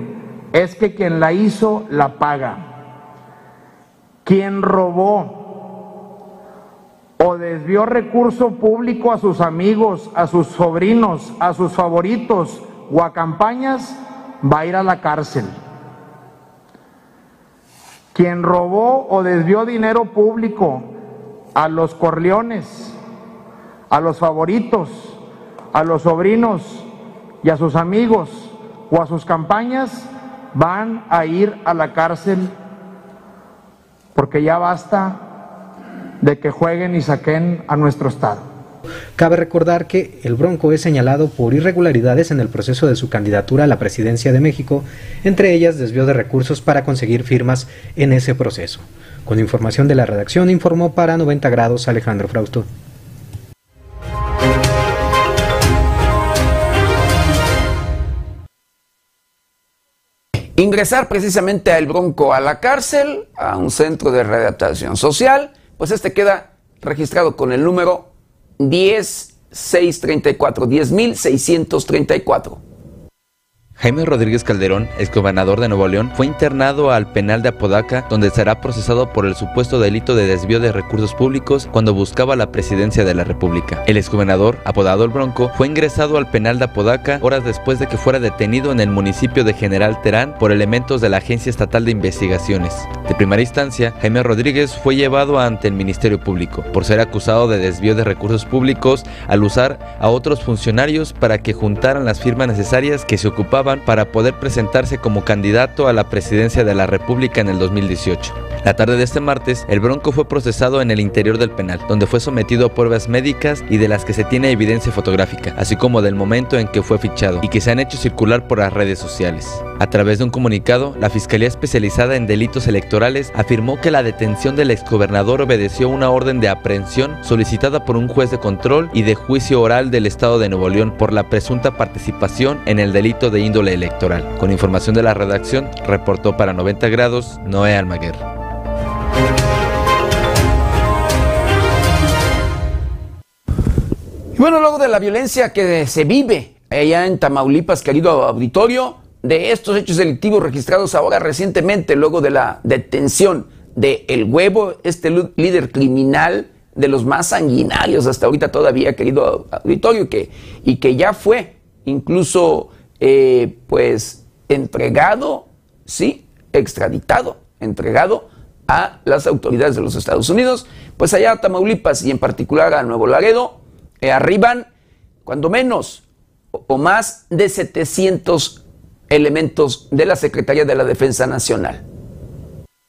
es que quien la hizo la paga. Quien robó o desvió recurso público a sus amigos, a sus sobrinos, a sus favoritos o a campañas, va a ir a la cárcel. Quien robó o desvió dinero público a los corleones, a los favoritos, a los sobrinos y a sus amigos o a sus campañas, van a ir a la cárcel porque ya basta de que jueguen y saquen a nuestro Estado. Cabe recordar que el Bronco es señalado por irregularidades en el proceso de su candidatura a la presidencia de México, entre ellas desvío de recursos para conseguir firmas en ese proceso. Con información de la redacción informó para 90 grados Alejandro Frausto. Ingresar precisamente al Bronco a la cárcel, a un centro de readaptación social, pues este queda registrado con el número 10634, 10634. Jaime Rodríguez Calderón, exgobernador de Nuevo León, fue internado al penal de Apodaca, donde será procesado por el supuesto delito de desvío de recursos públicos cuando buscaba la presidencia de la República. El exgobernador, apodado El Bronco, fue ingresado al penal de Apodaca horas después de que fuera detenido en el municipio de General Terán por elementos de la Agencia Estatal de Investigaciones. De primera instancia, Jaime Rodríguez fue llevado ante el Ministerio Público por ser acusado de desvío de recursos públicos al usar a otros funcionarios para que juntaran las firmas necesarias que se ocupaban para poder presentarse como candidato a la presidencia de la República en el 2018. La tarde de este martes, el Bronco fue procesado en el interior del penal, donde fue sometido a pruebas médicas y de las que se tiene evidencia fotográfica, así como del momento en que fue fichado y que se han hecho circular por las redes sociales. A través de un comunicado, la Fiscalía Especializada en Delitos Electorales afirmó que la detención del exgobernador obedeció una orden de aprehensión solicitada por un juez de control y de juicio oral del Estado de Nuevo León por la presunta participación en el delito de índole electoral. Con información de la redacción, reportó para 90 grados Noé Almaguer. bueno, luego de la violencia que se vive allá en Tamaulipas, querido auditorio, de estos hechos delictivos registrados ahora recientemente, luego de la detención de El Huevo, este líder criminal de los más sanguinarios hasta ahorita todavía, querido auditorio, que, y que ya fue incluso eh, pues entregado, sí, extraditado, entregado a las autoridades de los Estados Unidos, pues allá a Tamaulipas y en particular a Nuevo Laredo, eh, arriban cuando menos o más de 700 elementos de la Secretaría de la Defensa Nacional.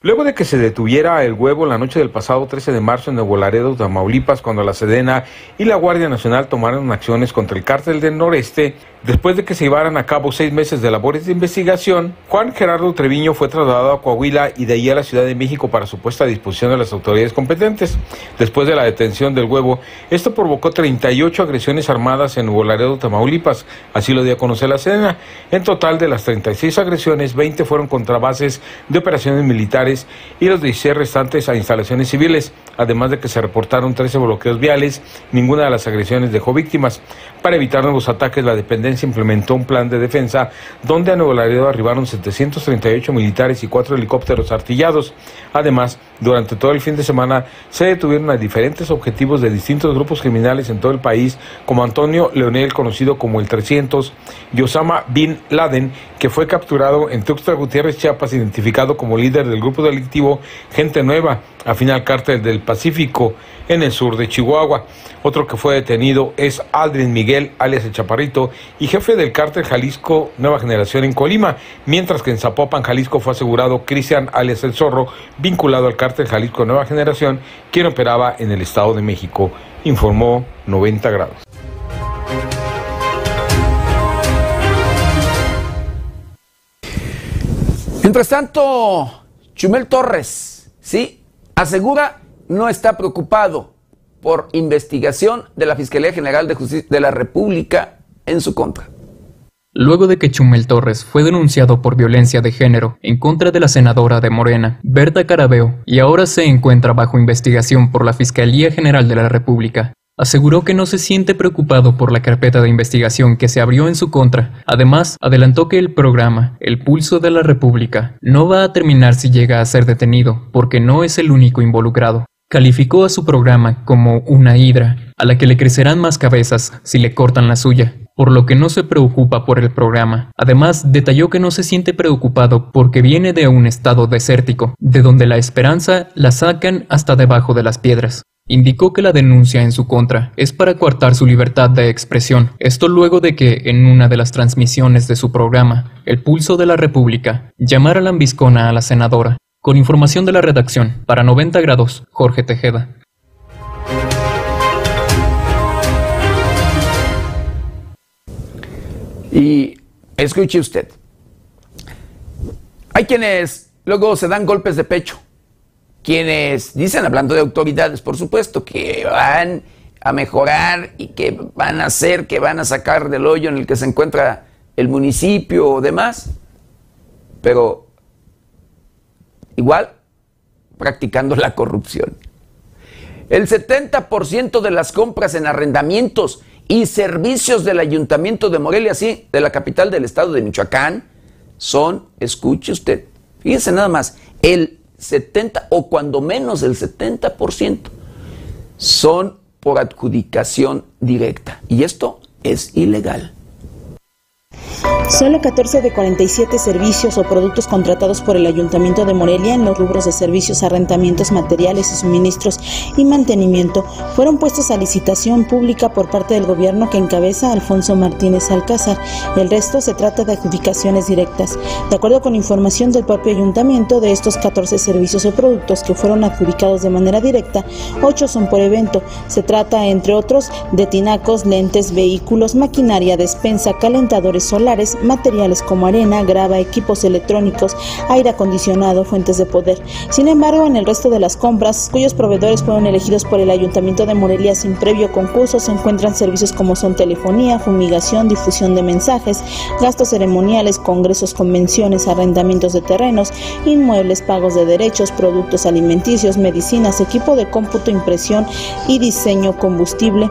Luego de que se detuviera el huevo la noche del pasado 13 de marzo en Nuevo Laredo, Tamaulipas, cuando la Sedena y la Guardia Nacional tomaron acciones contra el cártel del noreste, Después de que se llevaran a cabo seis meses de labores de investigación, Juan Gerardo Treviño fue trasladado a Coahuila y de ahí a la Ciudad de México para su puesta a disposición de las autoridades competentes. Después de la detención del huevo, esto provocó 38 agresiones armadas en Nuevo Laredo, Tamaulipas, así lo dio a conocer la Sedena. En total de las 36 agresiones, 20 fueron contra bases de operaciones militares y los 16 restantes a instalaciones civiles, además de que se reportaron 13 bloqueos viales, ninguna de las agresiones dejó víctimas. Para evitar nuevos ataques, la dependencia implementó un plan de defensa donde a Nuevo Laredo arribaron 738 militares y cuatro helicópteros artillados. Además, durante todo el fin de semana se detuvieron a diferentes objetivos de distintos grupos criminales en todo el país, como Antonio Leonel, conocido como el 300, y Osama Bin Laden, que fue capturado en Tuxtla Gutiérrez, Chiapas, identificado como líder del grupo delictivo Gente Nueva, afín al cártel del Pacífico en el sur de Chihuahua. Otro que fue detenido es Aldrin Miguel, alias El Chaparrito, y jefe del cártel Jalisco Nueva Generación en Colima, mientras que en Zapopan, Jalisco, fue asegurado Cristian, alias El Zorro, vinculado al cártel Jalisco Nueva Generación, quien operaba en el Estado de México, informó 90 grados. Mientras tanto, Chumel Torres, ¿sí? Asegura no está preocupado por investigación de la Fiscalía General de Justicia de la República en su contra. Luego de que Chumel Torres fue denunciado por violencia de género en contra de la senadora de Morena, Berta Carabeo, y ahora se encuentra bajo investigación por la Fiscalía General de la República, aseguró que no se siente preocupado por la carpeta de investigación que se abrió en su contra. Además, adelantó que el programa El Pulso de la República no va a terminar si llega a ser detenido, porque no es el único involucrado. Calificó a su programa como una hidra, a la que le crecerán más cabezas si le cortan la suya, por lo que no se preocupa por el programa. Además, detalló que no se siente preocupado porque viene de un estado desértico, de donde la esperanza la sacan hasta debajo de las piedras. Indicó que la denuncia en su contra es para coartar su libertad de expresión, esto luego de que, en una de las transmisiones de su programa, El Pulso de la República, llamara lambiscona a la senadora, con información de la redacción, para 90 grados, Jorge Tejeda. Y escuche usted, hay quienes luego se dan golpes de pecho, quienes dicen, hablando de autoridades, por supuesto, que van a mejorar y que van a hacer, que van a sacar del hoyo en el que se encuentra el municipio o demás, pero igual practicando la corrupción. El 70% de las compras en arrendamientos y servicios del Ayuntamiento de Morelia, sí, de la capital del estado de Michoacán, son, escuche usted, fíjese nada más, el 70 o cuando menos el 70% son por adjudicación directa. Y esto es ilegal. Solo 14 de 47 servicios o productos contratados por el Ayuntamiento de Morelia en los rubros de servicios, arrendamientos, materiales y suministros y mantenimiento fueron puestos a licitación pública por parte del gobierno que encabeza Alfonso Martínez Alcázar. El resto se trata de adjudicaciones directas. De acuerdo con información del propio ayuntamiento, de estos 14 servicios o productos que fueron adjudicados de manera directa, 8 son por evento. Se trata, entre otros, de tinacos, lentes, vehículos, maquinaria, despensa, calentadores solares, materiales como arena, grava, equipos electrónicos, aire acondicionado, fuentes de poder. Sin embargo, en el resto de las compras, cuyos proveedores fueron elegidos por el Ayuntamiento de Morelia sin previo concurso, se encuentran servicios como son telefonía, fumigación, difusión de mensajes, gastos ceremoniales, congresos, convenciones, arrendamientos de terrenos, inmuebles, pagos de derechos, productos alimenticios, medicinas, equipo de cómputo, impresión y diseño, combustible,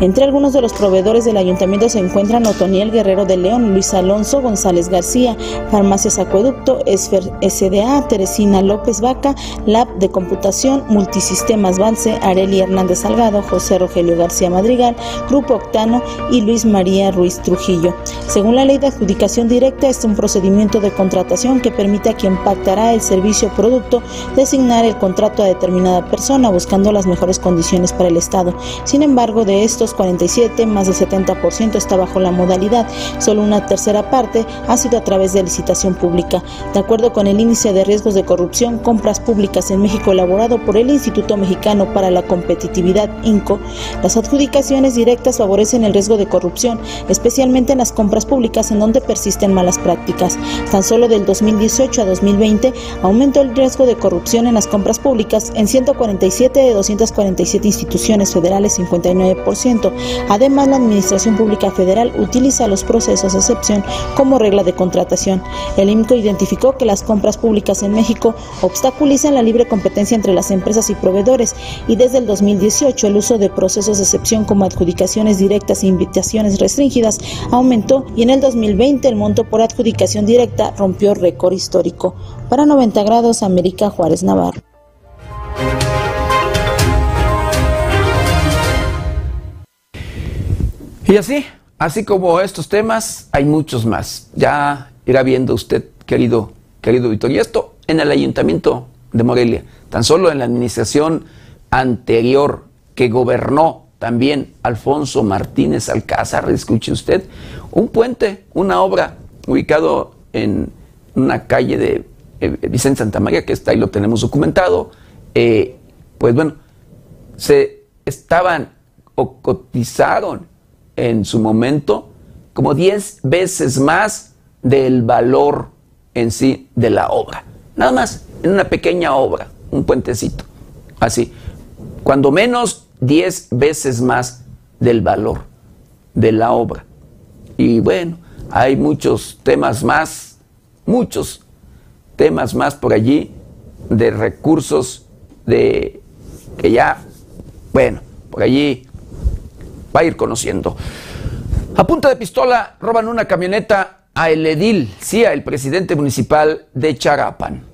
Entre algunos de los proveedores del ayuntamiento se encuentran Otoniel Guerrero de León, Luis Alonso González García, Farmacias Acueducto, Esfer SDA, Teresina López Vaca, Lab de Computación, Multisistemas Vance, Areli Hernández Salgado, José Rogelio García Madrigal, Grupo Octano y Luis María Ruiz Trujillo. Según la ley de adjudicación directa, es un procedimiento de contratación que permite a quien pactará el servicio o producto designar el contrato a determinada persona buscando las mejores condiciones para el Estado. Sin embargo, de estos 47, más del 70% está bajo la modalidad. Solo una tercera parte ha sido a través de licitación pública. De acuerdo con el índice de riesgos de corrupción, compras públicas en México elaborado por el Instituto Mexicano para la Competitividad, INCO, las adjudicaciones directas favorecen el riesgo de corrupción, especialmente en las compras públicas en donde persisten malas prácticas. Tan solo del 2018 a 2020 aumentó el riesgo de corrupción en las compras públicas en 147 de 247 instituciones federales, 59%. Además, la Administración Pública Federal utiliza los procesos de excepción como regla de contratación. El IMCO identificó que las compras públicas en México obstaculizan la libre competencia entre las empresas y proveedores y desde el 2018 el uso de procesos de excepción como adjudicaciones directas e invitaciones restringidas aumentó y en el 2020 el monto por adjudicación directa rompió récord histórico. Para 90 grados, América Juárez Navarro. Y así, así como estos temas, hay muchos más. Ya irá viendo usted, querido, querido Víctor. Y esto en el ayuntamiento de Morelia, tan solo en la administración anterior que gobernó también Alfonso Martínez Alcázar, escuche usted, un puente, una obra ubicado en una calle de eh, Vicente Santa María, que está ahí lo tenemos documentado, eh, pues bueno, se estaban o cotizaron en su momento como 10 veces más del valor en sí de la obra. Nada más, en una pequeña obra, un puentecito. Así, cuando menos 10 veces más del valor de la obra. Y bueno, hay muchos temas más, muchos temas más por allí de recursos de que ya, bueno, por allí va a ir conociendo. A punta de pistola roban una camioneta a El Edil, sí, el presidente municipal de Charapan.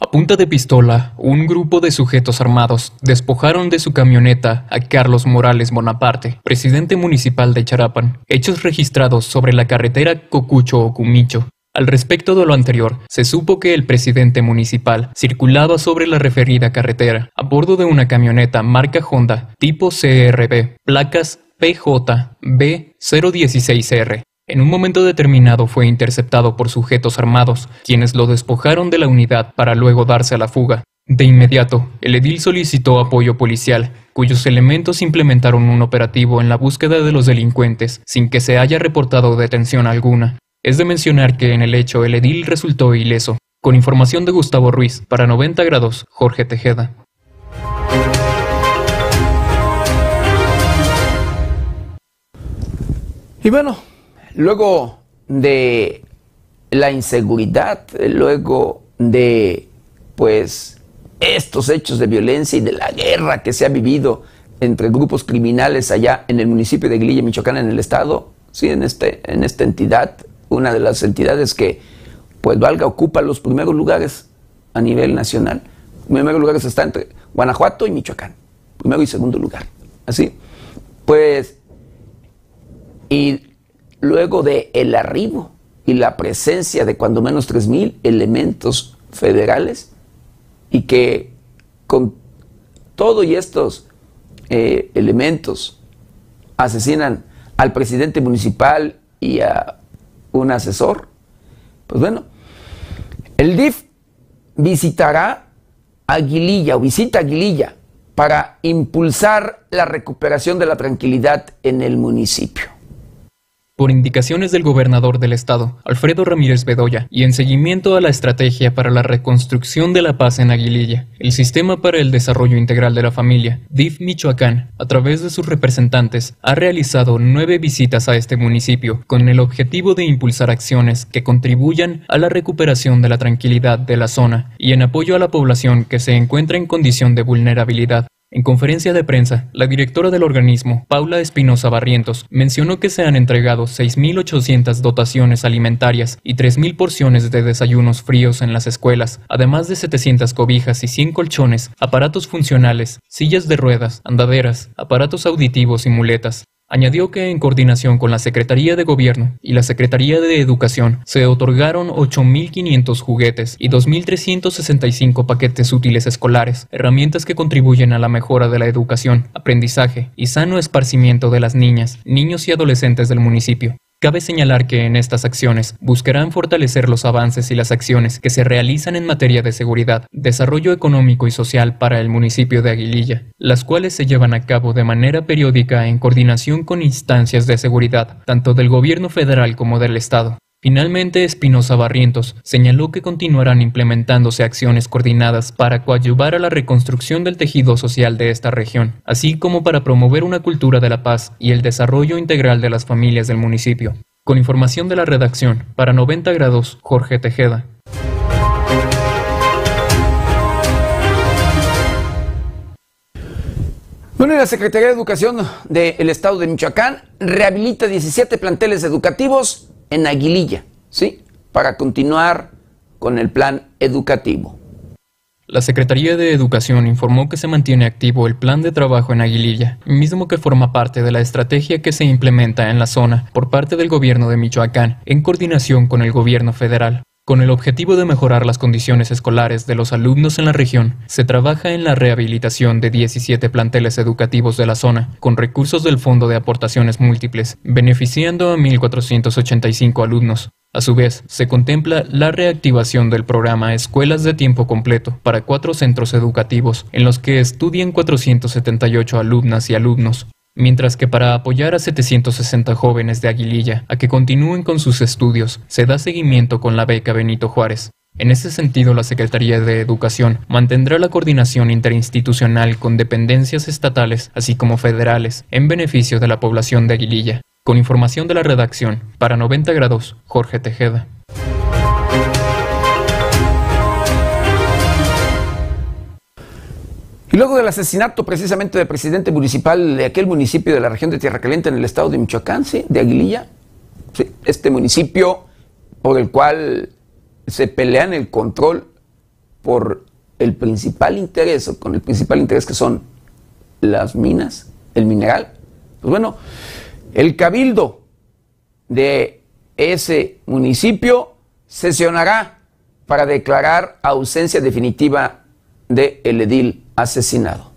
A punta de pistola, un grupo de sujetos armados despojaron de su camioneta a Carlos Morales Bonaparte, presidente municipal de Charapan, hechos registrados sobre la carretera Cocucho-Ocumicho. Al respecto de lo anterior, se supo que el presidente municipal circulaba sobre la referida carretera a bordo de una camioneta marca Honda tipo CRB, placas PJB016R. En un momento determinado fue interceptado por sujetos armados, quienes lo despojaron de la unidad para luego darse a la fuga. De inmediato, el edil solicitó apoyo policial, cuyos elementos implementaron un operativo en la búsqueda de los delincuentes sin que se haya reportado detención alguna. Es de mencionar que en el hecho el edil resultó ileso. Con información de Gustavo Ruiz, para 90 grados, Jorge Tejeda. Y bueno, luego de la inseguridad, luego de pues estos hechos de violencia y de la guerra que se ha vivido entre grupos criminales allá en el municipio de Glilla, Michoacán, en el estado, sí, en, este, en esta entidad, una de las entidades que, pues valga, ocupa los primeros lugares a nivel nacional. Los primeros lugares está entre Guanajuato y Michoacán, primero y segundo lugar. Así, pues, y luego de el arribo y la presencia de cuando menos 3.000 elementos federales, y que con todo y estos eh, elementos asesinan al presidente municipal y a un asesor, pues bueno, el DIF visitará Aguililla o visita Aguililla para impulsar la recuperación de la tranquilidad en el municipio. Por indicaciones del gobernador del estado, Alfredo Ramírez Bedoya, y en seguimiento a la estrategia para la reconstrucción de la paz en Aguililla, el Sistema para el Desarrollo Integral de la Familia, DIF Michoacán, a través de sus representantes, ha realizado nueve visitas a este municipio con el objetivo de impulsar acciones que contribuyan a la recuperación de la tranquilidad de la zona y en apoyo a la población que se encuentra en condición de vulnerabilidad En conferencia de prensa, la directora del organismo, Paula Espinosa Barrientos, mencionó que se han entregado 6.800 dotaciones alimentarias y 3.000 porciones de desayunos fríos en las escuelas, además de 700 cobijas y 100 colchones, aparatos funcionales, sillas de ruedas, andaderas, aparatos auditivos y muletas. Añadió que en coordinación con la Secretaría de Gobierno y la Secretaría de Educación se otorgaron 8.500 juguetes y 2.365 paquetes útiles escolares, herramientas que contribuyen a la mejora de la educación, aprendizaje y sano esparcimiento de las niñas, niños y adolescentes del municipio. Cabe señalar que en estas acciones buscarán fortalecer los avances y las acciones que se realizan en materia de seguridad, desarrollo económico y social para el municipio de Aguililla, las cuales se llevan a cabo de manera periódica en coordinación con instancias de seguridad, tanto del gobierno federal como del Estado. Finalmente, Espinosa Barrientos señaló que continuarán implementándose acciones coordinadas para coadyuvar a la reconstrucción del tejido social de esta región, así como para promover una cultura de la paz y el desarrollo integral de las familias del municipio. Con información de la redacción, para 90 grados, Jorge Tejeda. Bueno, la Secretaría de Educación del Estado de Michoacán rehabilita 17 planteles educativos en Aguililla, ¿sí? Para continuar con el plan educativo. La Secretaría de Educación informó que se mantiene activo el plan de trabajo en Aguililla, mismo que forma parte de la estrategia que se implementa en la zona por parte del gobierno de Michoacán en coordinación con el gobierno federal. Con el objetivo de mejorar las condiciones escolares de los alumnos en la región, se trabaja en la rehabilitación de 17 planteles educativos de la zona, con recursos del Fondo de Aportaciones Múltiples, beneficiando a 1.485 alumnos. A su vez, se contempla la reactivación del programa Escuelas de Tiempo Completo para cuatro centros educativos, en los que estudian 478 alumnas y alumnos, Mientras que para apoyar a 760 jóvenes de Aguililla a que continúen con sus estudios, se da seguimiento con la beca Benito Juárez. En ese sentido, la Secretaría de Educación mantendrá la coordinación interinstitucional con dependencias estatales, así como federales, en beneficio de la población de Aguililla. Con información de la redacción, para 90 grados, Jorge Tejeda. Y luego del asesinato precisamente del presidente municipal de aquel municipio de la región de Tierra Caliente en el estado de Michoacán, ¿sí? de Aguililla, este municipio por el cual se pelean el control por el principal interés, o con el principal interés que son las minas, el mineral. Pues bueno, el cabildo de ese municipio sesionará para declarar ausencia definitiva de el edil asesinado.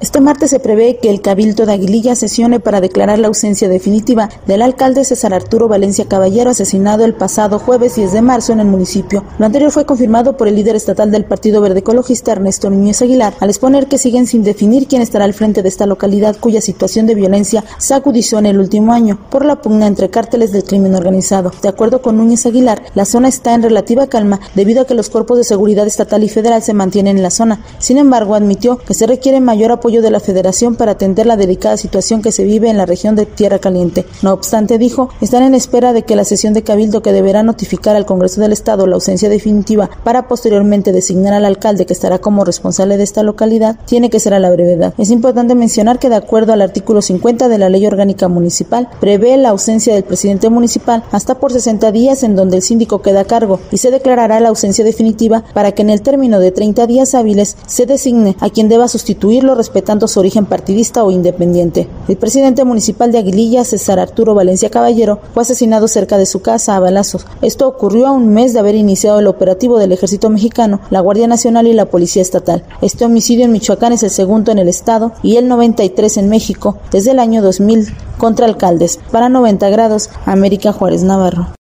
Este martes se prevé que el Cabildo de Aguililla sesione para declarar la ausencia definitiva del alcalde César Arturo Valencia Caballero, asesinado el pasado jueves 10 de marzo en el municipio. Lo anterior fue confirmado por el líder estatal del Partido Verde Ecologista, Ernesto Núñez Aguilar, al exponer que siguen sin definir quién estará al frente de esta localidad cuya situación de violencia se agudizó en el último año por la pugna entre cárteles del crimen organizado. De acuerdo con Núñez Aguilar, la zona está en relativa calma debido a que los cuerpos de seguridad estatal y federal se mantienen en la zona. Sin embargo, admitió que se requiere mayor apoyo de la Federación para atender la delicada situación que se vive en la región de Tierra Caliente. No obstante, dijo, están en espera de que la sesión de Cabildo que deberá notificar al Congreso del Estado la ausencia definitiva para posteriormente designar al alcalde que estará como responsable de esta localidad tiene que ser a la brevedad. Es importante mencionar que de acuerdo al artículo 50 de la Ley Orgánica Municipal, prevé la ausencia del presidente municipal hasta por 60 días en donde el síndico queda a cargo y se declarará la ausencia definitiva para que en el término de 30 días hábiles se designe a quien deba sustituirlo respetando su origen partidista o independiente. El presidente municipal de Aguililla, César Arturo Valencia Caballero, fue asesinado cerca de su casa a balazos. Esto ocurrió a un mes de haber iniciado el operativo del ejército mexicano, la Guardia Nacional y la Policía Estatal. Este homicidio en Michoacán es el segundo en el estado y el 93 en México desde el año 2000 contra alcaldes. Para 90 grados, América Juárez Navarro.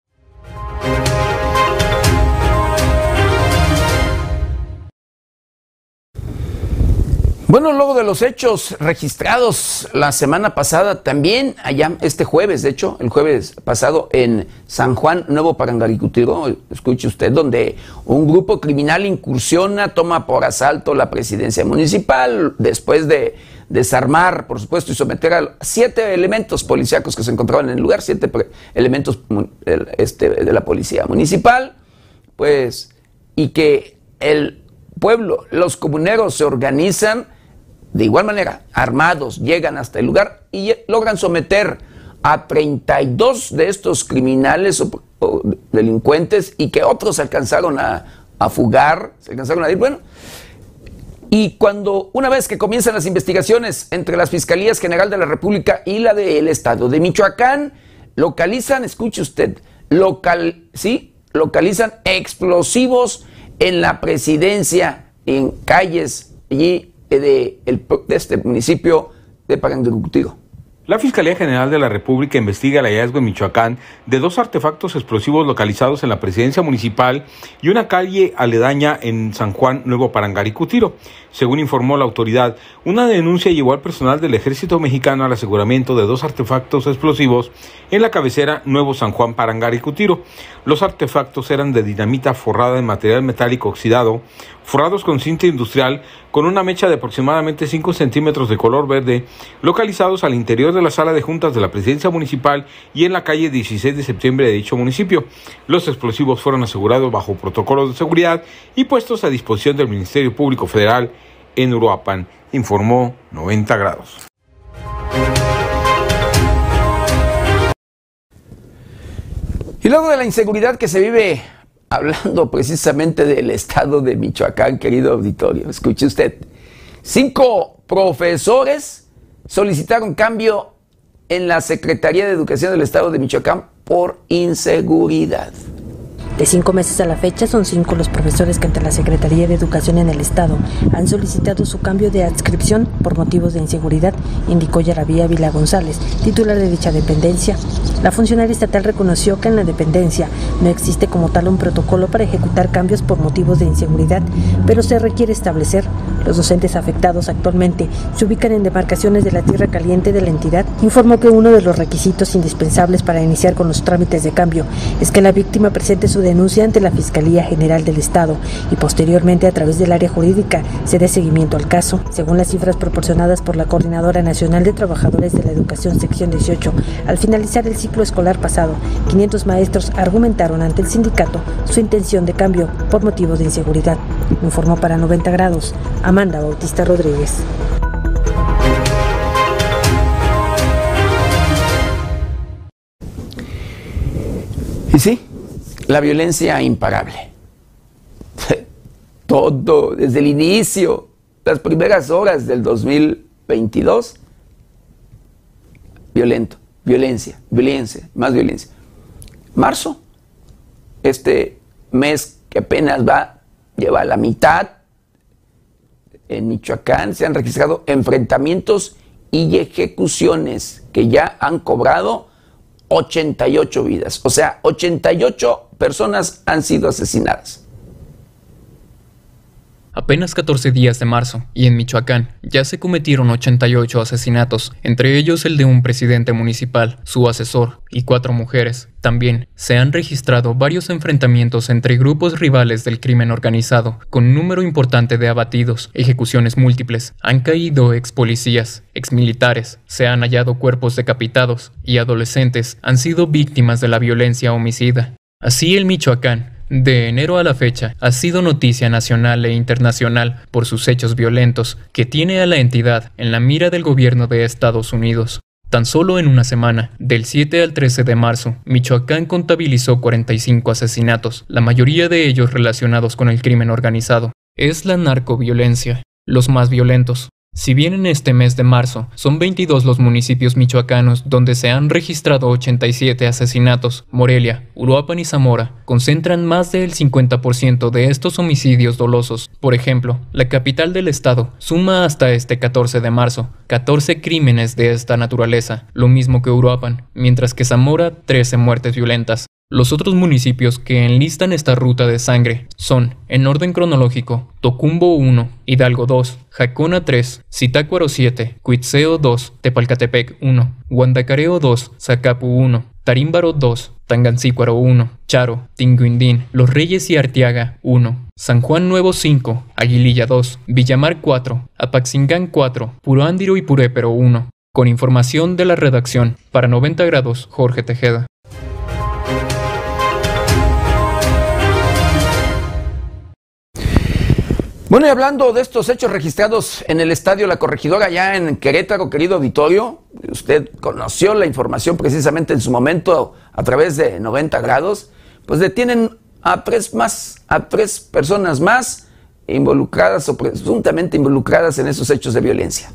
Bueno, luego de los hechos registrados la semana pasada, también allá este jueves, de hecho, el jueves pasado en San Juan, Nuevo Parangaricutiro, escuche usted, donde un grupo criminal incursiona, toma por asalto la presidencia municipal, después de desarmar, por supuesto, y someter a siete elementos policíacos que se encontraban en el lugar, siete elementos este, de la policía municipal, pues, y que el pueblo, los comuneros se organizan de igual manera, armados, llegan hasta el lugar y logran someter a 32 de estos criminales o, delincuentes y que otros alcanzaron a, fugar, se alcanzaron a ir. Bueno, y cuando, una vez que comienzan las investigaciones entre las Fiscalías General de la República y la del Estado de Michoacán, localizan, escuche usted, local, ¿sí? localizan explosivos en la presidencia, en calles allí de, de este municipio de. La Fiscalía General de la República investiga el hallazgo en Michoacán de dos artefactos explosivos localizados en la presidencia municipal y una calle aledaña en San Juan, Nuevo Parangaricutiro. Según informó la autoridad, una denuncia llevó al personal del ejército mexicano al aseguramiento de dos artefactos explosivos en la cabecera Nuevo San Juan Parangaricutiro. Los artefactos eran de dinamita forrada en material metálico oxidado, forrados con cinta industrial con una mecha de aproximadamente 5 centímetros de color verde, localizados al interior de la sala de juntas de la presidencia municipal y en la calle 16 de septiembre de dicho municipio. Los explosivos fueron asegurados bajo protocolos de seguridad y puestos a disposición del Ministerio Público Federal en Uruapan, informó 90 grados. Y luego de la inseguridad que se vive (laughs) hablando precisamente del estado de Michoacán, querido auditorio, escuche usted, cinco profesores solicitaron cambio en la Secretaría de Educación del Estado de Michoacán por inseguridad. De cinco meses a la fecha, son cinco los profesores que ante la Secretaría de Educación en el Estado han solicitado su cambio de adscripción por motivos de inseguridad, indicó Yaravía Vila González, titular de dicha dependencia. La funcionaria estatal reconoció que en la dependencia no existe como tal un protocolo para ejecutar cambios por motivos de inseguridad, pero se requiere establecer. Los docentes afectados actualmente se ubican en demarcaciones de la tierra caliente de la entidad. Informó que uno de los requisitos indispensables para iniciar con los trámites de cambio es que la víctima presente su denuncia ante la Fiscalía General del Estado y posteriormente a través del área jurídica se dé seguimiento al caso. Según las cifras proporcionadas por la Coordinadora Nacional de Trabajadores de la Educación Sección 18, al finalizar el ciclo escolar pasado, 500 maestros argumentaron ante el sindicato su intención de cambio por motivos de inseguridad. Informó para 90 grados Amanda Bautista Rodríguez. Y sí, la violencia imparable. (laughs) Todo, desde el inicio, las primeras horas del 2022, violento, violencia, violencia, más violencia. Marzo, este mes que apenas va, lleva la mitad, en Michoacán se han registrado enfrentamientos y ejecuciones que ya han cobrado 88 vidas. O sea, 88 personas han sido asesinadas. Apenas 14 días de marzo, y en Michoacán ya se cometieron 88 asesinatos, entre ellos el de un presidente municipal, su asesor y cuatro mujeres. También se han registrado varios enfrentamientos entre grupos rivales del crimen organizado, con número importante de abatidos, ejecuciones múltiples. Han caído ex policías, ex militares, se han hallado cuerpos decapitados y adolescentes han sido víctimas de la violencia homicida. Así el Michoacán de enero a la fecha, ha sido noticia nacional e internacional por sus hechos violentos que tiene a la entidad en la mira del gobierno de Estados Unidos. Tan solo en una semana, del 7 al 13 de marzo, Michoacán contabilizó 45 asesinatos, la mayoría de ellos relacionados con el crimen organizado. Es la narcoviolencia, los más violentos, si bien en este mes de marzo son 22 los municipios michoacanos donde se han registrado 87 asesinatos, Morelia, Uruapan y Zamora concentran más del 50% de estos homicidios dolosos. Por ejemplo, la capital del estado suma hasta este 14 de marzo 14 crímenes de esta naturaleza, lo mismo que Uruapan, mientras que Zamora 13 muertes violentas. Los otros municipios que enlistan esta ruta de sangre son, en orden cronológico, Tocumbo 1, Hidalgo 2, Jacona 3, Zitácuaro 7, Cuitzeo 2, Tepalcatepec 1, Guandacareo 2, Zacapu 1, Tarímbaro 2, Tangancícuaro 1, Charo, Tinguindín, Los Reyes y Arteaga 1, San Juan Nuevo 5, Aguililla 2, Villamar 4, Apaxingán 4, Purándiro y Purépero 1. Con información de la redacción, para 90 grados, Jorge Tejeda. Bueno, y hablando de estos hechos registrados en el estadio La Corregidora, allá en Querétaro, querido auditorio, usted conoció la información precisamente en su momento a través de 90 grados, pues detienen a tres más, a tres personas más involucradas o presuntamente involucradas en esos hechos de violencia.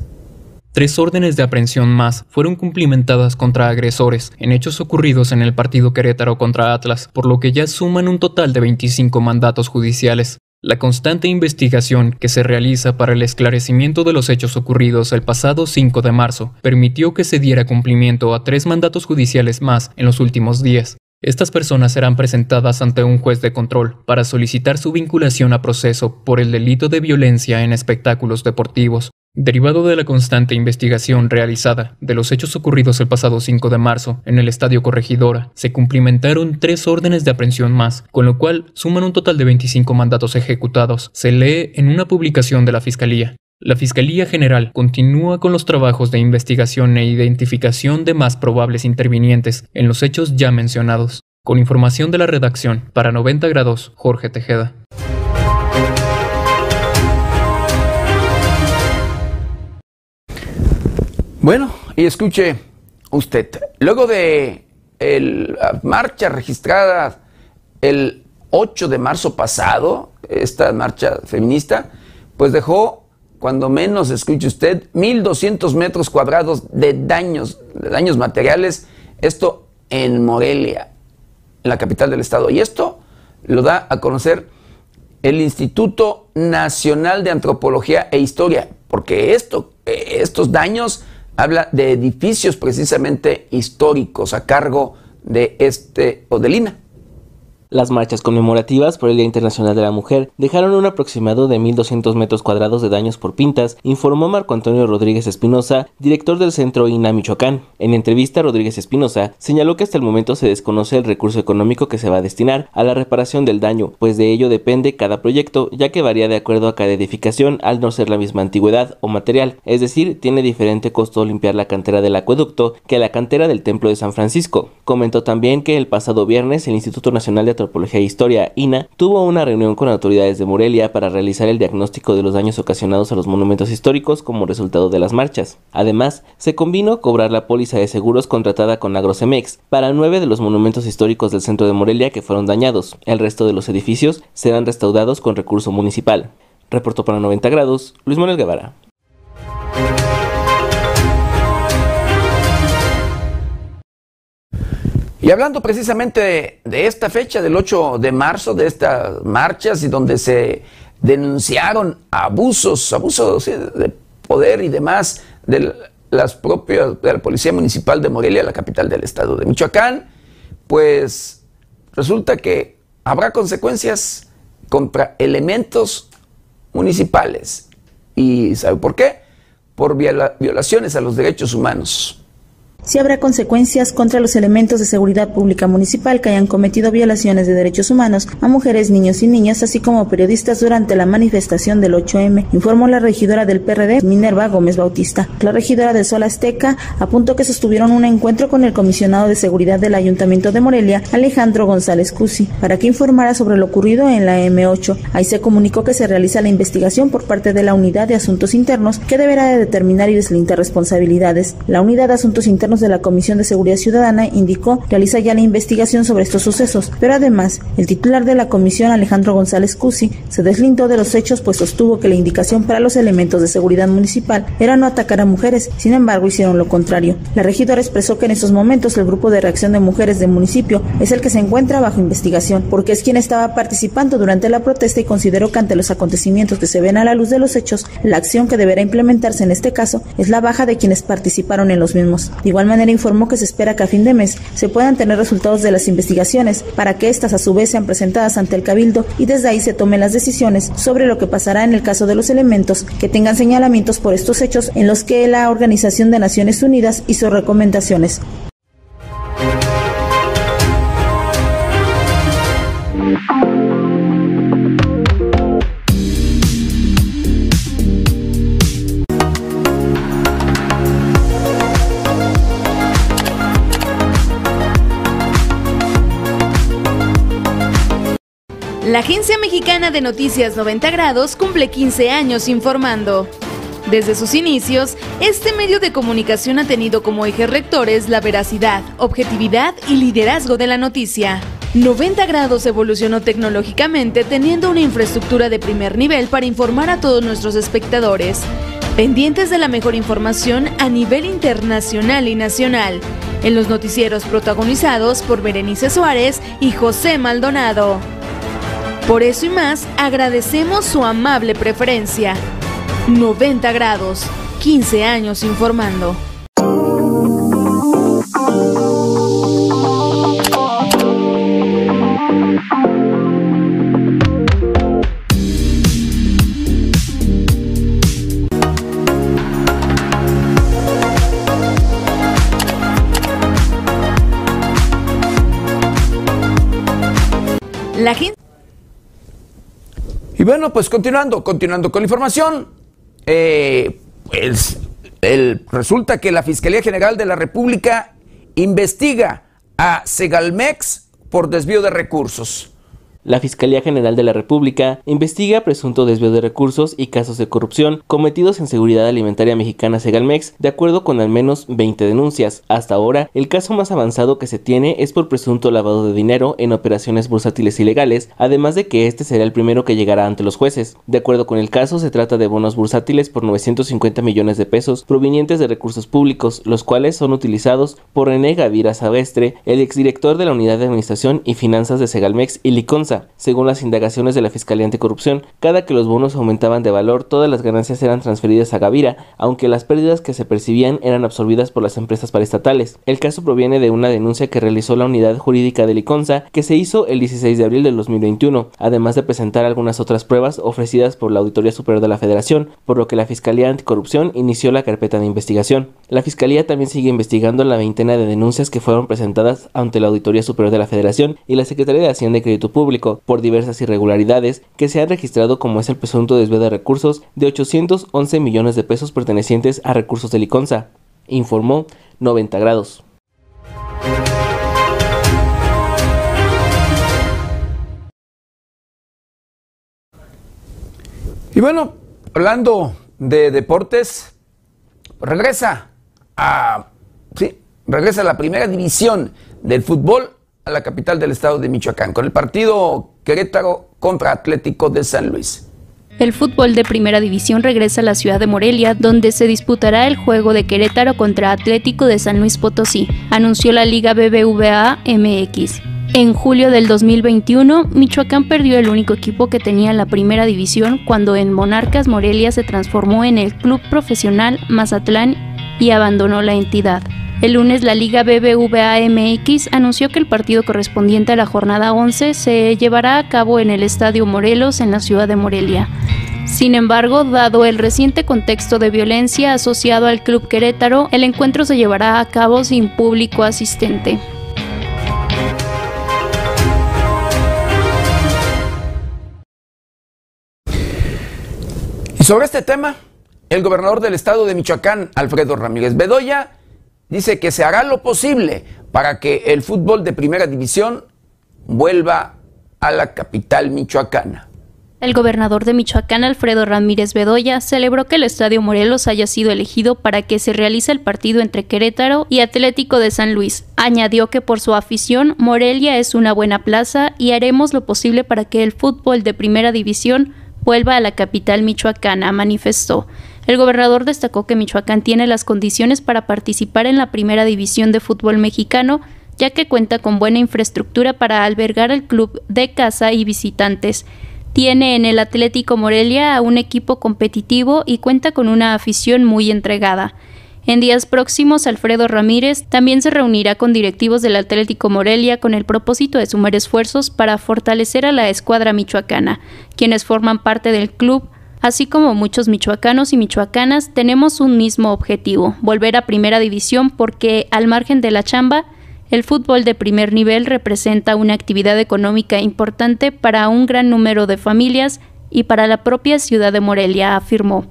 Tres órdenes de aprehensión más fueron cumplimentadas contra agresores en hechos ocurridos en el partido Querétaro contra Atlas, por lo que ya suman un total de 25 mandatos judiciales. La constante investigación que se realiza para el esclarecimiento de los hechos ocurridos el pasado 5 de marzo permitió que se diera cumplimiento a tres mandatos judiciales más en los últimos días. Estas personas serán presentadas ante un juez de control para solicitar su vinculación a proceso por el delito de violencia en espectáculos deportivos, Derivado de la constante investigación realizada de los hechos ocurridos el pasado 5 de marzo en el Estadio Corregidora, se cumplimentaron tres órdenes de aprehensión más, con lo cual suman un total de 25 mandatos ejecutados. Se lee en una publicación de la Fiscalía. La Fiscalía General continúa con los trabajos de investigación e identificación de más probables intervinientes en los hechos ya mencionados. Con información de la redacción, para 90 grados, Jorge Tejeda. Bueno, y escuche usted, luego de la marcha registrada el 8 de marzo pasado, esta marcha feminista, pues dejó, cuando menos escuche usted, 1.200 metros cuadrados de daños, de daños materiales, esto en Morelia, en la capital del estado. Y esto lo da a conocer el Instituto Nacional de Antropología e Historia, porque esto, estos daños habla de edificios precisamente históricos a cargo de este Odelina. Las marchas conmemorativas por el Día Internacional de la Mujer dejaron un aproximado de 1.200 metros cuadrados de daños por pintas, informó Marco Antonio Rodríguez Espinosa, director del Centro INA Michoacán. En entrevista, Rodríguez Espinosa señaló que hasta el momento se desconoce el recurso económico que se va a destinar a la reparación del daño, pues de ello depende cada proyecto, ya que varía de acuerdo a cada edificación al no ser la misma antigüedad o material, es decir, tiene diferente costo limpiar la cantera del acueducto que la cantera del Templo de San Francisco. Comentó también que el pasado viernes el Instituto Nacional de Antropología e Historia, INA, tuvo una reunión con autoridades de Morelia para realizar el diagnóstico de los daños ocasionados a los monumentos históricos como resultado de las marchas. Además, se combinó cobrar la póliza de seguros contratada con Agrocemex para nueve de los monumentos históricos del centro de Morelia que fueron dañados. El resto de los edificios serán restaurados con recurso municipal. Reportó para 90 grados Luis Manuel Guevara. Y hablando precisamente de, esta fecha, del 8 de marzo, de estas marchas y donde se denunciaron abusos, abusos de poder y demás de las propias de la Policía Municipal de Morelia, la capital del estado de Michoacán, pues resulta que habrá consecuencias contra elementos municipales. ¿Y sabe por qué? Por violaciones a los derechos humanos si habrá consecuencias contra los elementos de seguridad pública municipal que hayan cometido violaciones de derechos humanos a mujeres, niños y niñas, así como periodistas durante la manifestación del 8M, informó la regidora del PRD, Minerva Gómez Bautista. La regidora de Sol Azteca apuntó que sostuvieron un encuentro con el comisionado de seguridad del Ayuntamiento de Morelia, Alejandro González Cusi, para que informara sobre lo ocurrido en la M8. Ahí se comunicó que se realiza la investigación por parte de la Unidad de Asuntos Internos, que deberá de determinar y deslindar responsabilidades. La Unidad de Asuntos Internos de la Comisión de Seguridad Ciudadana indicó realiza ya la investigación sobre estos sucesos, pero además el titular de la comisión Alejandro González Cusi se deslindó de los hechos pues sostuvo que la indicación para los elementos de seguridad municipal era no atacar a mujeres, sin embargo hicieron lo contrario. La regidora expresó que en estos momentos el grupo de reacción de mujeres del municipio es el que se encuentra bajo investigación porque es quien estaba participando durante la protesta y consideró que ante los acontecimientos que se ven a la luz de los hechos, la acción que deberá implementarse en este caso es la baja de quienes participaron en los mismos. Igual manera informó que se espera que a fin de mes se puedan tener resultados de las investigaciones para que éstas a su vez sean presentadas ante el Cabildo y desde ahí se tomen las decisiones sobre lo que pasará en el caso de los elementos que tengan señalamientos por estos hechos en los que la Organización de Naciones Unidas hizo recomendaciones. La Agencia Mexicana de Noticias 90 Grados cumple 15 años informando. Desde sus inicios, este medio de comunicación ha tenido como ejes rectores la veracidad, objetividad y liderazgo de la noticia. 90 Grados evolucionó tecnológicamente teniendo una infraestructura de primer nivel para informar a todos nuestros espectadores, pendientes de la mejor información a nivel internacional y nacional, en los noticieros protagonizados por Berenice Suárez y José Maldonado. Por eso y más, agradecemos su amable preferencia. 90 grados, 15 años informando. La gente y bueno, pues continuando, continuando con la información, eh, resulta que la Fiscalía General de la República investiga a Segalmex por desvío de recursos. La Fiscalía General de la República investiga presunto desvío de recursos y casos de corrupción cometidos en Seguridad Alimentaria Mexicana Segalmex, de acuerdo con al menos 20 denuncias. Hasta ahora, el caso más avanzado que se tiene es por presunto lavado de dinero en operaciones bursátiles ilegales, además de que este será el primero que llegará ante los jueces. De acuerdo con el caso, se trata de bonos bursátiles por 950 millones de pesos provenientes de recursos públicos, los cuales son utilizados por René Gavira Sabestre, el exdirector de la Unidad de Administración y Finanzas de Segalmex y Liconza según las indagaciones de la Fiscalía Anticorrupción, cada que los bonos aumentaban de valor, todas las ganancias eran transferidas a Gavira, aunque las pérdidas que se percibían eran absorbidas por las empresas paraestatales. El caso proviene de una denuncia que realizó la unidad jurídica de Liconza, que se hizo el 16 de abril del 2021, además de presentar algunas otras pruebas ofrecidas por la Auditoría Superior de la Federación, por lo que la Fiscalía Anticorrupción inició la carpeta de investigación. La Fiscalía también sigue investigando la veintena de denuncias que fueron presentadas ante la Auditoría Superior de la Federación y la Secretaría de Hacienda y Crédito Público por diversas irregularidades que se han registrado como es el presunto desvío de recursos de 811 millones de pesos pertenecientes a recursos de Liconza, informó 90 grados. Y bueno, hablando de deportes, regresa a regresa a la primera división del fútbol a la capital del estado de Michoacán, con el partido Querétaro contra Atlético de San Luis. El fútbol de primera división regresa a la ciudad de Morelia, donde se disputará el juego de Querétaro contra Atlético de San Luis Potosí, anunció la Liga BBVA MX. En julio del 2021, Michoacán perdió el único equipo que tenía en la primera división cuando en Monarcas Morelia se transformó en el club profesional Mazatlán y abandonó la entidad. El lunes la Liga BBVA MX anunció que el partido correspondiente a la jornada 11 se llevará a cabo en el Estadio Morelos en la ciudad de Morelia. Sin embargo, dado el reciente contexto de violencia asociado al Club Querétaro, el encuentro se llevará a cabo sin público asistente. Y sobre este tema, el gobernador del estado de Michoacán, Alfredo Ramírez Bedoya, dice que se hará lo posible para que el fútbol de primera división vuelva a la capital michoacana. El gobernador de Michoacán, Alfredo Ramírez Bedoya, celebró que el Estadio Morelos haya sido elegido para que se realice el partido entre Querétaro y Atlético de San Luis. Añadió que por su afición, Morelia es una buena plaza y haremos lo posible para que el fútbol de primera división vuelva a la capital michoacana, manifestó. El gobernador destacó que Michoacán tiene las condiciones para participar en la primera división de fútbol mexicano, ya que cuenta con buena infraestructura para albergar al club de casa y visitantes. Tiene en el Atlético Morelia a un equipo competitivo y cuenta con una afición muy entregada. En días próximos, Alfredo Ramírez también se reunirá con directivos del Atlético Morelia con el propósito de sumar esfuerzos para fortalecer a la escuadra michoacana, quienes forman parte del club Así como muchos michoacanos y michoacanas tenemos un mismo objetivo, volver a primera división porque al margen de la chamba, el fútbol de primer nivel representa una actividad económica importante para un gran número de familias y para la propia ciudad de Morelia, afirmó.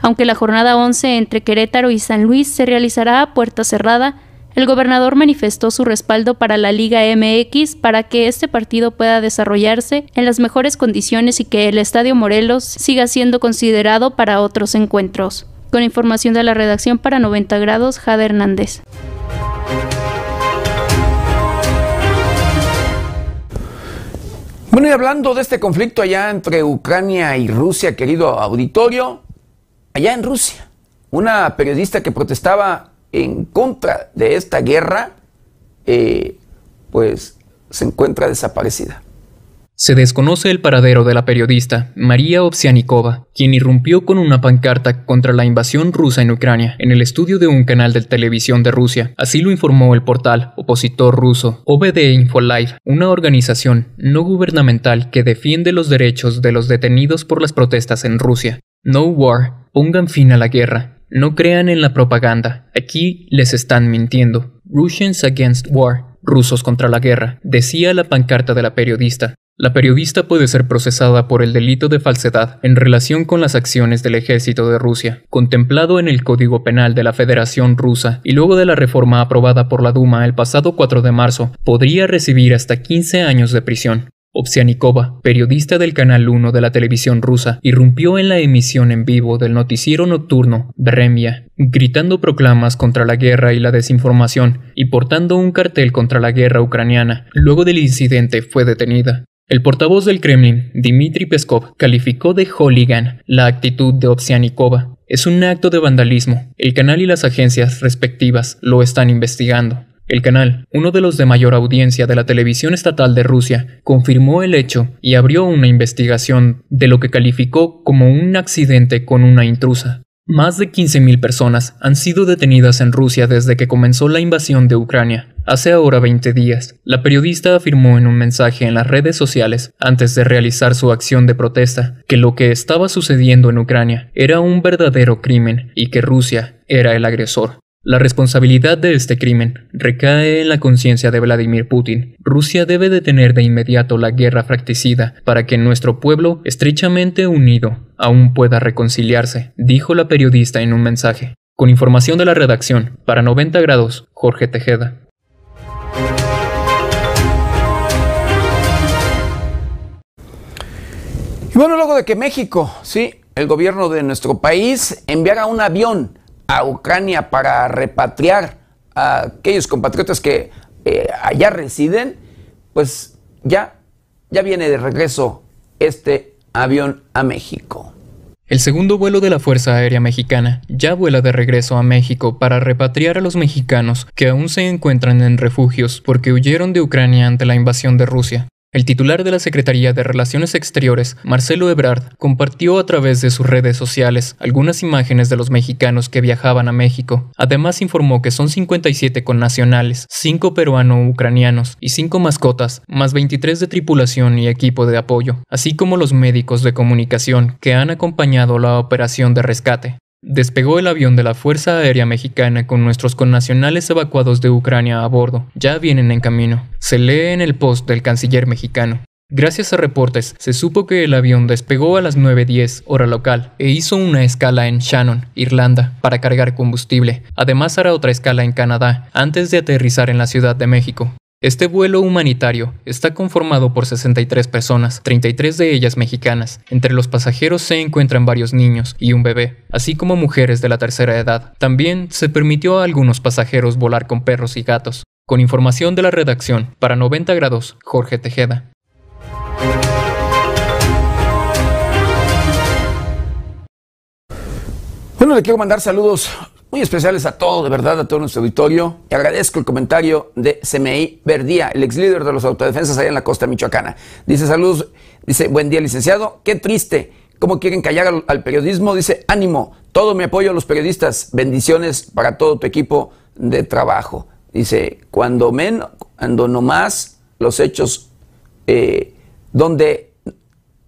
Aunque la jornada 11 entre Querétaro y San Luis se realizará a puerta cerrada, El gobernador manifestó su respaldo para la Liga MX para que este partido pueda desarrollarse en las mejores condiciones y que el Estadio Morelos siga siendo considerado para otros encuentros. Con información de la redacción para 90 grados, Jade Hernández. Bueno, y hablando de este conflicto allá entre Ucrania y Rusia, querido auditorio, allá en Rusia, una periodista que protestaba en contra de esta guerra, eh, pues se encuentra desaparecida. Se desconoce el paradero de la periodista María Ovsianikova, quien irrumpió con una pancarta contra la invasión rusa en Ucrania en el estudio de un canal de televisión de Rusia. Así lo informó el portal opositor ruso OBD Infolive, una organización no gubernamental que defiende los derechos de los detenidos por las protestas en Rusia. No war, pongan fin a la guerra. No crean en la propaganda. Aquí les están mintiendo. Russians against war. Rusos contra la guerra, decía la pancarta de la periodista. La periodista puede ser procesada por el delito de falsedad en relación con las acciones del ejército de Rusia, contemplado en el Código Penal de la Federación Rusa y luego de la reforma aprobada por la Duma el pasado 4 de marzo, podría recibir hasta 15 años de prisión. Ovsianikova, periodista del Canal 1 de la televisión rusa, irrumpió en la emisión en vivo del noticiero nocturno Bremia, gritando proclamas contra la guerra y la desinformación y portando un cartel contra la guerra ucraniana. Luego del incidente fue detenida. El portavoz del Kremlin, Dmitry Peskov, calificó de hooligan la actitud de Ovsianikova. Es un acto de vandalismo. El canal y las agencias respectivas lo están investigando. El canal, uno de los de mayor audiencia de la televisión estatal de Rusia, confirmó el hecho y abrió una investigación de lo que calificó como un accidente con una intrusa. Más de 15.000 personas han sido detenidas en Rusia desde que comenzó la invasión de Ucrania. Hace ahora 20 días, la periodista afirmó en un mensaje en las redes sociales, antes de realizar su acción de protesta, que lo que estaba sucediendo en Ucrania era un verdadero crimen y que Rusia era el agresor. La responsabilidad de este crimen recae en la conciencia de Vladimir Putin. Rusia debe detener de inmediato la guerra fracticida para que nuestro pueblo, estrechamente unido, aún pueda reconciliarse, dijo la periodista en un mensaje. Con información de la redacción, para 90 grados, Jorge Tejeda. Y bueno, luego de que México, sí, el gobierno de nuestro país, enviara un avión a Ucrania para repatriar a aquellos compatriotas que eh, allá residen, pues ya, ya viene de regreso este avión a México. El segundo vuelo de la Fuerza Aérea Mexicana ya vuela de regreso a México para repatriar a los mexicanos que aún se encuentran en refugios porque huyeron de Ucrania ante la invasión de Rusia. El titular de la Secretaría de Relaciones Exteriores, Marcelo Ebrard, compartió a través de sus redes sociales algunas imágenes de los mexicanos que viajaban a México. Además informó que son 57 connacionales, 5 peruano-ucranianos y 5 mascotas, más 23 de tripulación y equipo de apoyo, así como los médicos de comunicación que han acompañado la operación de rescate. Despegó el avión de la Fuerza Aérea Mexicana con nuestros connacionales evacuados de Ucrania a bordo. Ya vienen en camino. Se lee en el post del canciller mexicano. Gracias a reportes, se supo que el avión despegó a las 9.10 hora local e hizo una escala en Shannon, Irlanda, para cargar combustible. Además hará otra escala en Canadá, antes de aterrizar en la Ciudad de México. Este vuelo humanitario está conformado por 63 personas, 33 de ellas mexicanas. Entre los pasajeros se encuentran varios niños y un bebé, así como mujeres de la tercera edad. También se permitió a algunos pasajeros volar con perros y gatos. Con información de la redacción, para 90 grados, Jorge Tejeda. Bueno, le quiero mandar saludos muy especiales a todos, de verdad, a todo nuestro auditorio. Y agradezco el comentario de CMI Verdía, el ex líder de los autodefensas allá en la costa michoacana. Dice saludos, dice buen día licenciado, qué triste, cómo quieren callar al, periodismo. Dice ánimo, todo mi apoyo a los periodistas, bendiciones para todo tu equipo de trabajo. Dice, cuando menos, cuando nomás los hechos, eh, donde,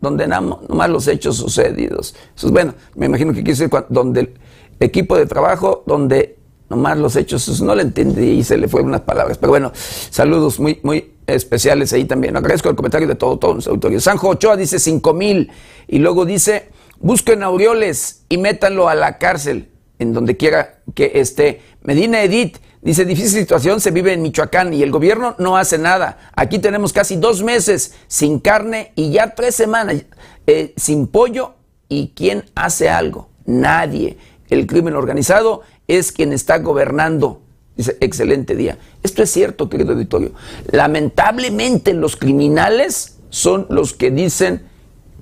donde nomás los hechos sucedidos. Eso es bueno, me imagino que quiere decir donde equipo de trabajo donde nomás los hechos, no le entendí y se le fueron unas palabras. Pero bueno, saludos muy, muy especiales ahí también. Agradezco el comentario de todo, todos los autores. Sanjo Ochoa dice 5 mil y luego dice, busquen Aureoles y métanlo a la cárcel, en donde quiera que esté. Medina Edith Dice, difícil situación se vive en Michoacán y el gobierno no hace nada. Aquí tenemos casi dos meses sin carne y ya tres semanas eh, sin pollo. ¿Y quién hace algo? Nadie. El crimen organizado es quien está gobernando. Dice, excelente día. Esto es cierto, querido auditorio. Lamentablemente los criminales son los que dicen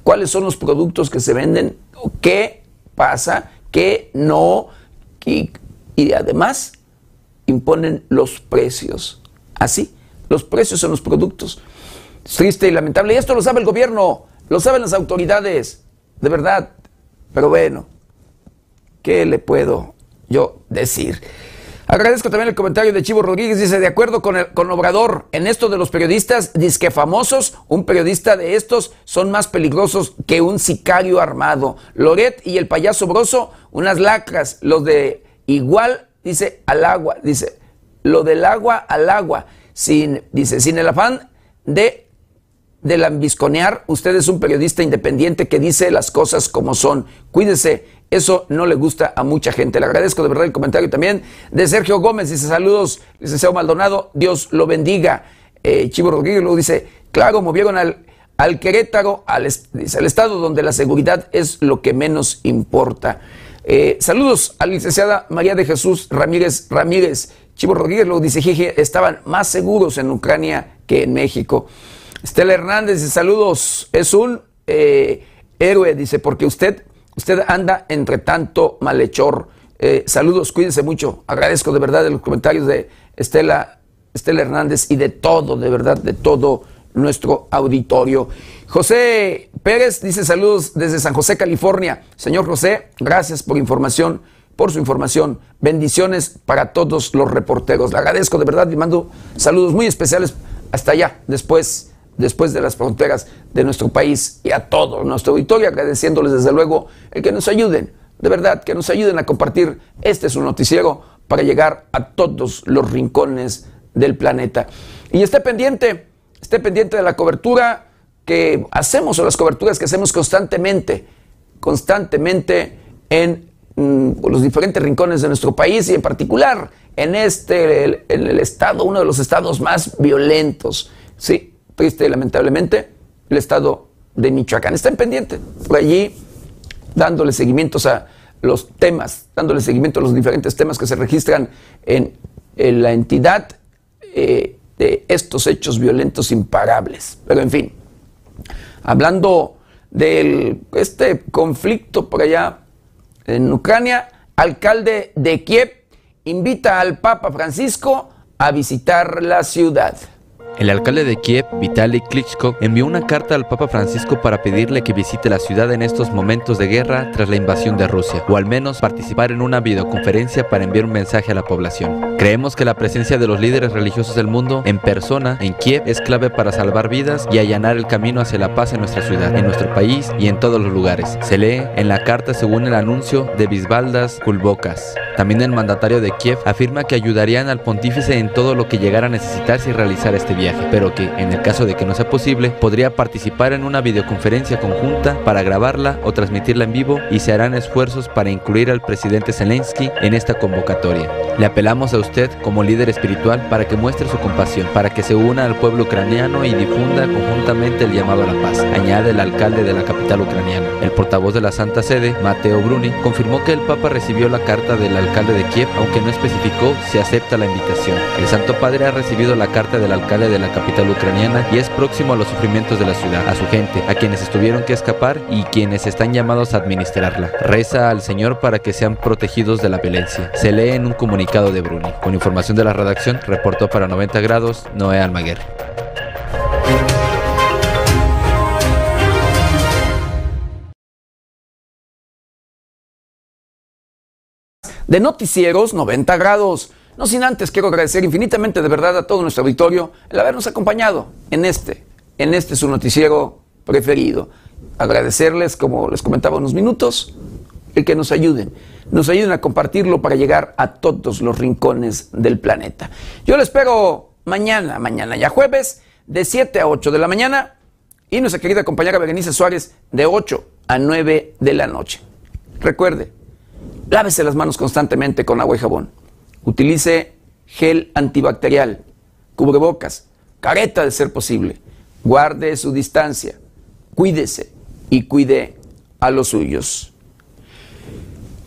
cuáles son los productos que se venden, qué pasa, qué no, y, y además imponen los precios. Así, los precios son los productos. triste y lamentable. Y esto lo sabe el gobierno, lo saben las autoridades, de verdad. Pero bueno, ¿qué le puedo yo decir? Agradezco también el comentario de Chivo Rodríguez. Dice, de acuerdo con, el, con Obrador, en esto de los periodistas, que famosos, un periodista de estos son más peligrosos que un sicario armado. Loret y el payaso broso, unas lacras. Los de igual dice al agua, dice lo del agua al agua, sin, dice, sin el afán de, de lambisconear, usted es un periodista independiente que dice las cosas como son. Cuídese, eso no le gusta a mucha gente. Le agradezco de verdad el comentario también de Sergio Gómez, dice saludos, licenciado Maldonado, Dios lo bendiga. Eh, Chivo Rodríguez luego dice, claro, movieron al, al Querétaro, al, al estado donde la seguridad es lo que menos importa. Eh, saludos a la licenciada María de Jesús Ramírez Ramírez. Chivo Rodríguez lo dice, jeje, estaban más seguros en Ucrania que en México. Estela Hernández saludos, es un eh, héroe, dice, porque usted, usted anda entre tanto malhechor. Eh, saludos, cuídense mucho. Agradezco de verdad los comentarios de Estela, Estela Hernández y de todo, de verdad, de todo nuestro auditorio. José Pérez dice saludos desde San José, California. Señor José, gracias por información, por su información. Bendiciones para todos los reporteros. Le agradezco de verdad y mando saludos muy especiales hasta allá, después, después de las fronteras de nuestro país y a todo nuestro auditorio, agradeciéndoles desde luego el que nos ayuden, de verdad, que nos ayuden a compartir este es un noticiero para llegar a todos los rincones del planeta. Y esté pendiente esté pendiente de la cobertura que hacemos o las coberturas que hacemos constantemente, constantemente en mm, los diferentes rincones de nuestro país y en particular en este, en el estado, uno de los estados más violentos, sí, triste y lamentablemente, el estado de Michoacán. Estén pendientes por allí, dándole seguimientos a los temas, dándole seguimiento a los diferentes temas que se registran en, la entidad. Eh, de estos hechos violentos imparables. Pero en fin, hablando de este conflicto por allá en Ucrania, alcalde de Kiev invita al Papa Francisco a visitar la ciudad. El alcalde de Kiev, Vitaly Klitschko, envió una carta al Papa Francisco para pedirle que visite la ciudad en estos momentos de guerra tras la invasión de Rusia, o al menos participar en una videoconferencia para enviar un mensaje a la población. Creemos que la presencia de los líderes religiosos del mundo en persona en Kiev es clave para salvar vidas y allanar el camino hacia la paz en nuestra ciudad, en nuestro país y en todos los lugares. Se lee en la carta según el anuncio de Bisbaldas Kulbokas. También el mandatario de Kiev afirma que ayudarían al pontífice en todo lo que llegara a necesitarse y realizar este viaje pero que, en el caso de que no sea posible, podría participar en una videoconferencia conjunta para grabarla o transmitirla en vivo y se harán esfuerzos para incluir al presidente Zelensky en esta convocatoria. Le apelamos a usted como líder espiritual para que muestre su compasión, para que se una al pueblo ucraniano y difunda conjuntamente el llamado a la paz, añade el alcalde de la capital ucraniana. El portavoz de la Santa Sede, Mateo Bruni, confirmó que el Papa recibió la carta del alcalde de Kiev, aunque no especificó si acepta la invitación. El Santo Padre ha recibido la carta del alcalde de la capital ucraniana y es próximo a los sufrimientos de la ciudad, a su gente, a quienes estuvieron que escapar y quienes están llamados a administrarla. Reza al Señor para que sean protegidos de la violencia. Se lee en un comunicado de Bruni. Con información de la redacción, reportó para 90 grados Noé Almaguer. de noticieros 90 grados. No sin antes quiero agradecer infinitamente de verdad a todo nuestro auditorio el habernos acompañado en este, en este su noticiero preferido. Agradecerles, como les comentaba unos minutos, el que nos ayuden, nos ayuden a compartirlo para llegar a todos los rincones del planeta. Yo lo espero mañana, mañana ya jueves, de 7 a 8 de la mañana y nuestra querida compañera Berenice Suárez de 8 a 9 de la noche. Recuerde, lávese las manos constantemente con agua y jabón utilice gel antibacterial, cubrebocas, careta de ser posible. Guarde su distancia, cuídese y cuide a los suyos.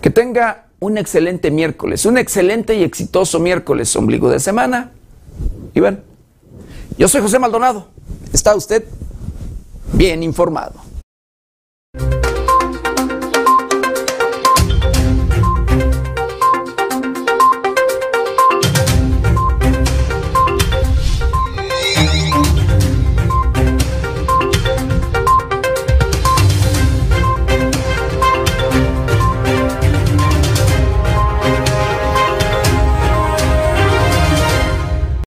Que tenga un excelente miércoles, un excelente y exitoso miércoles, ombligo de semana. Y bueno, yo soy José Maldonado. ¿Está usted bien informado?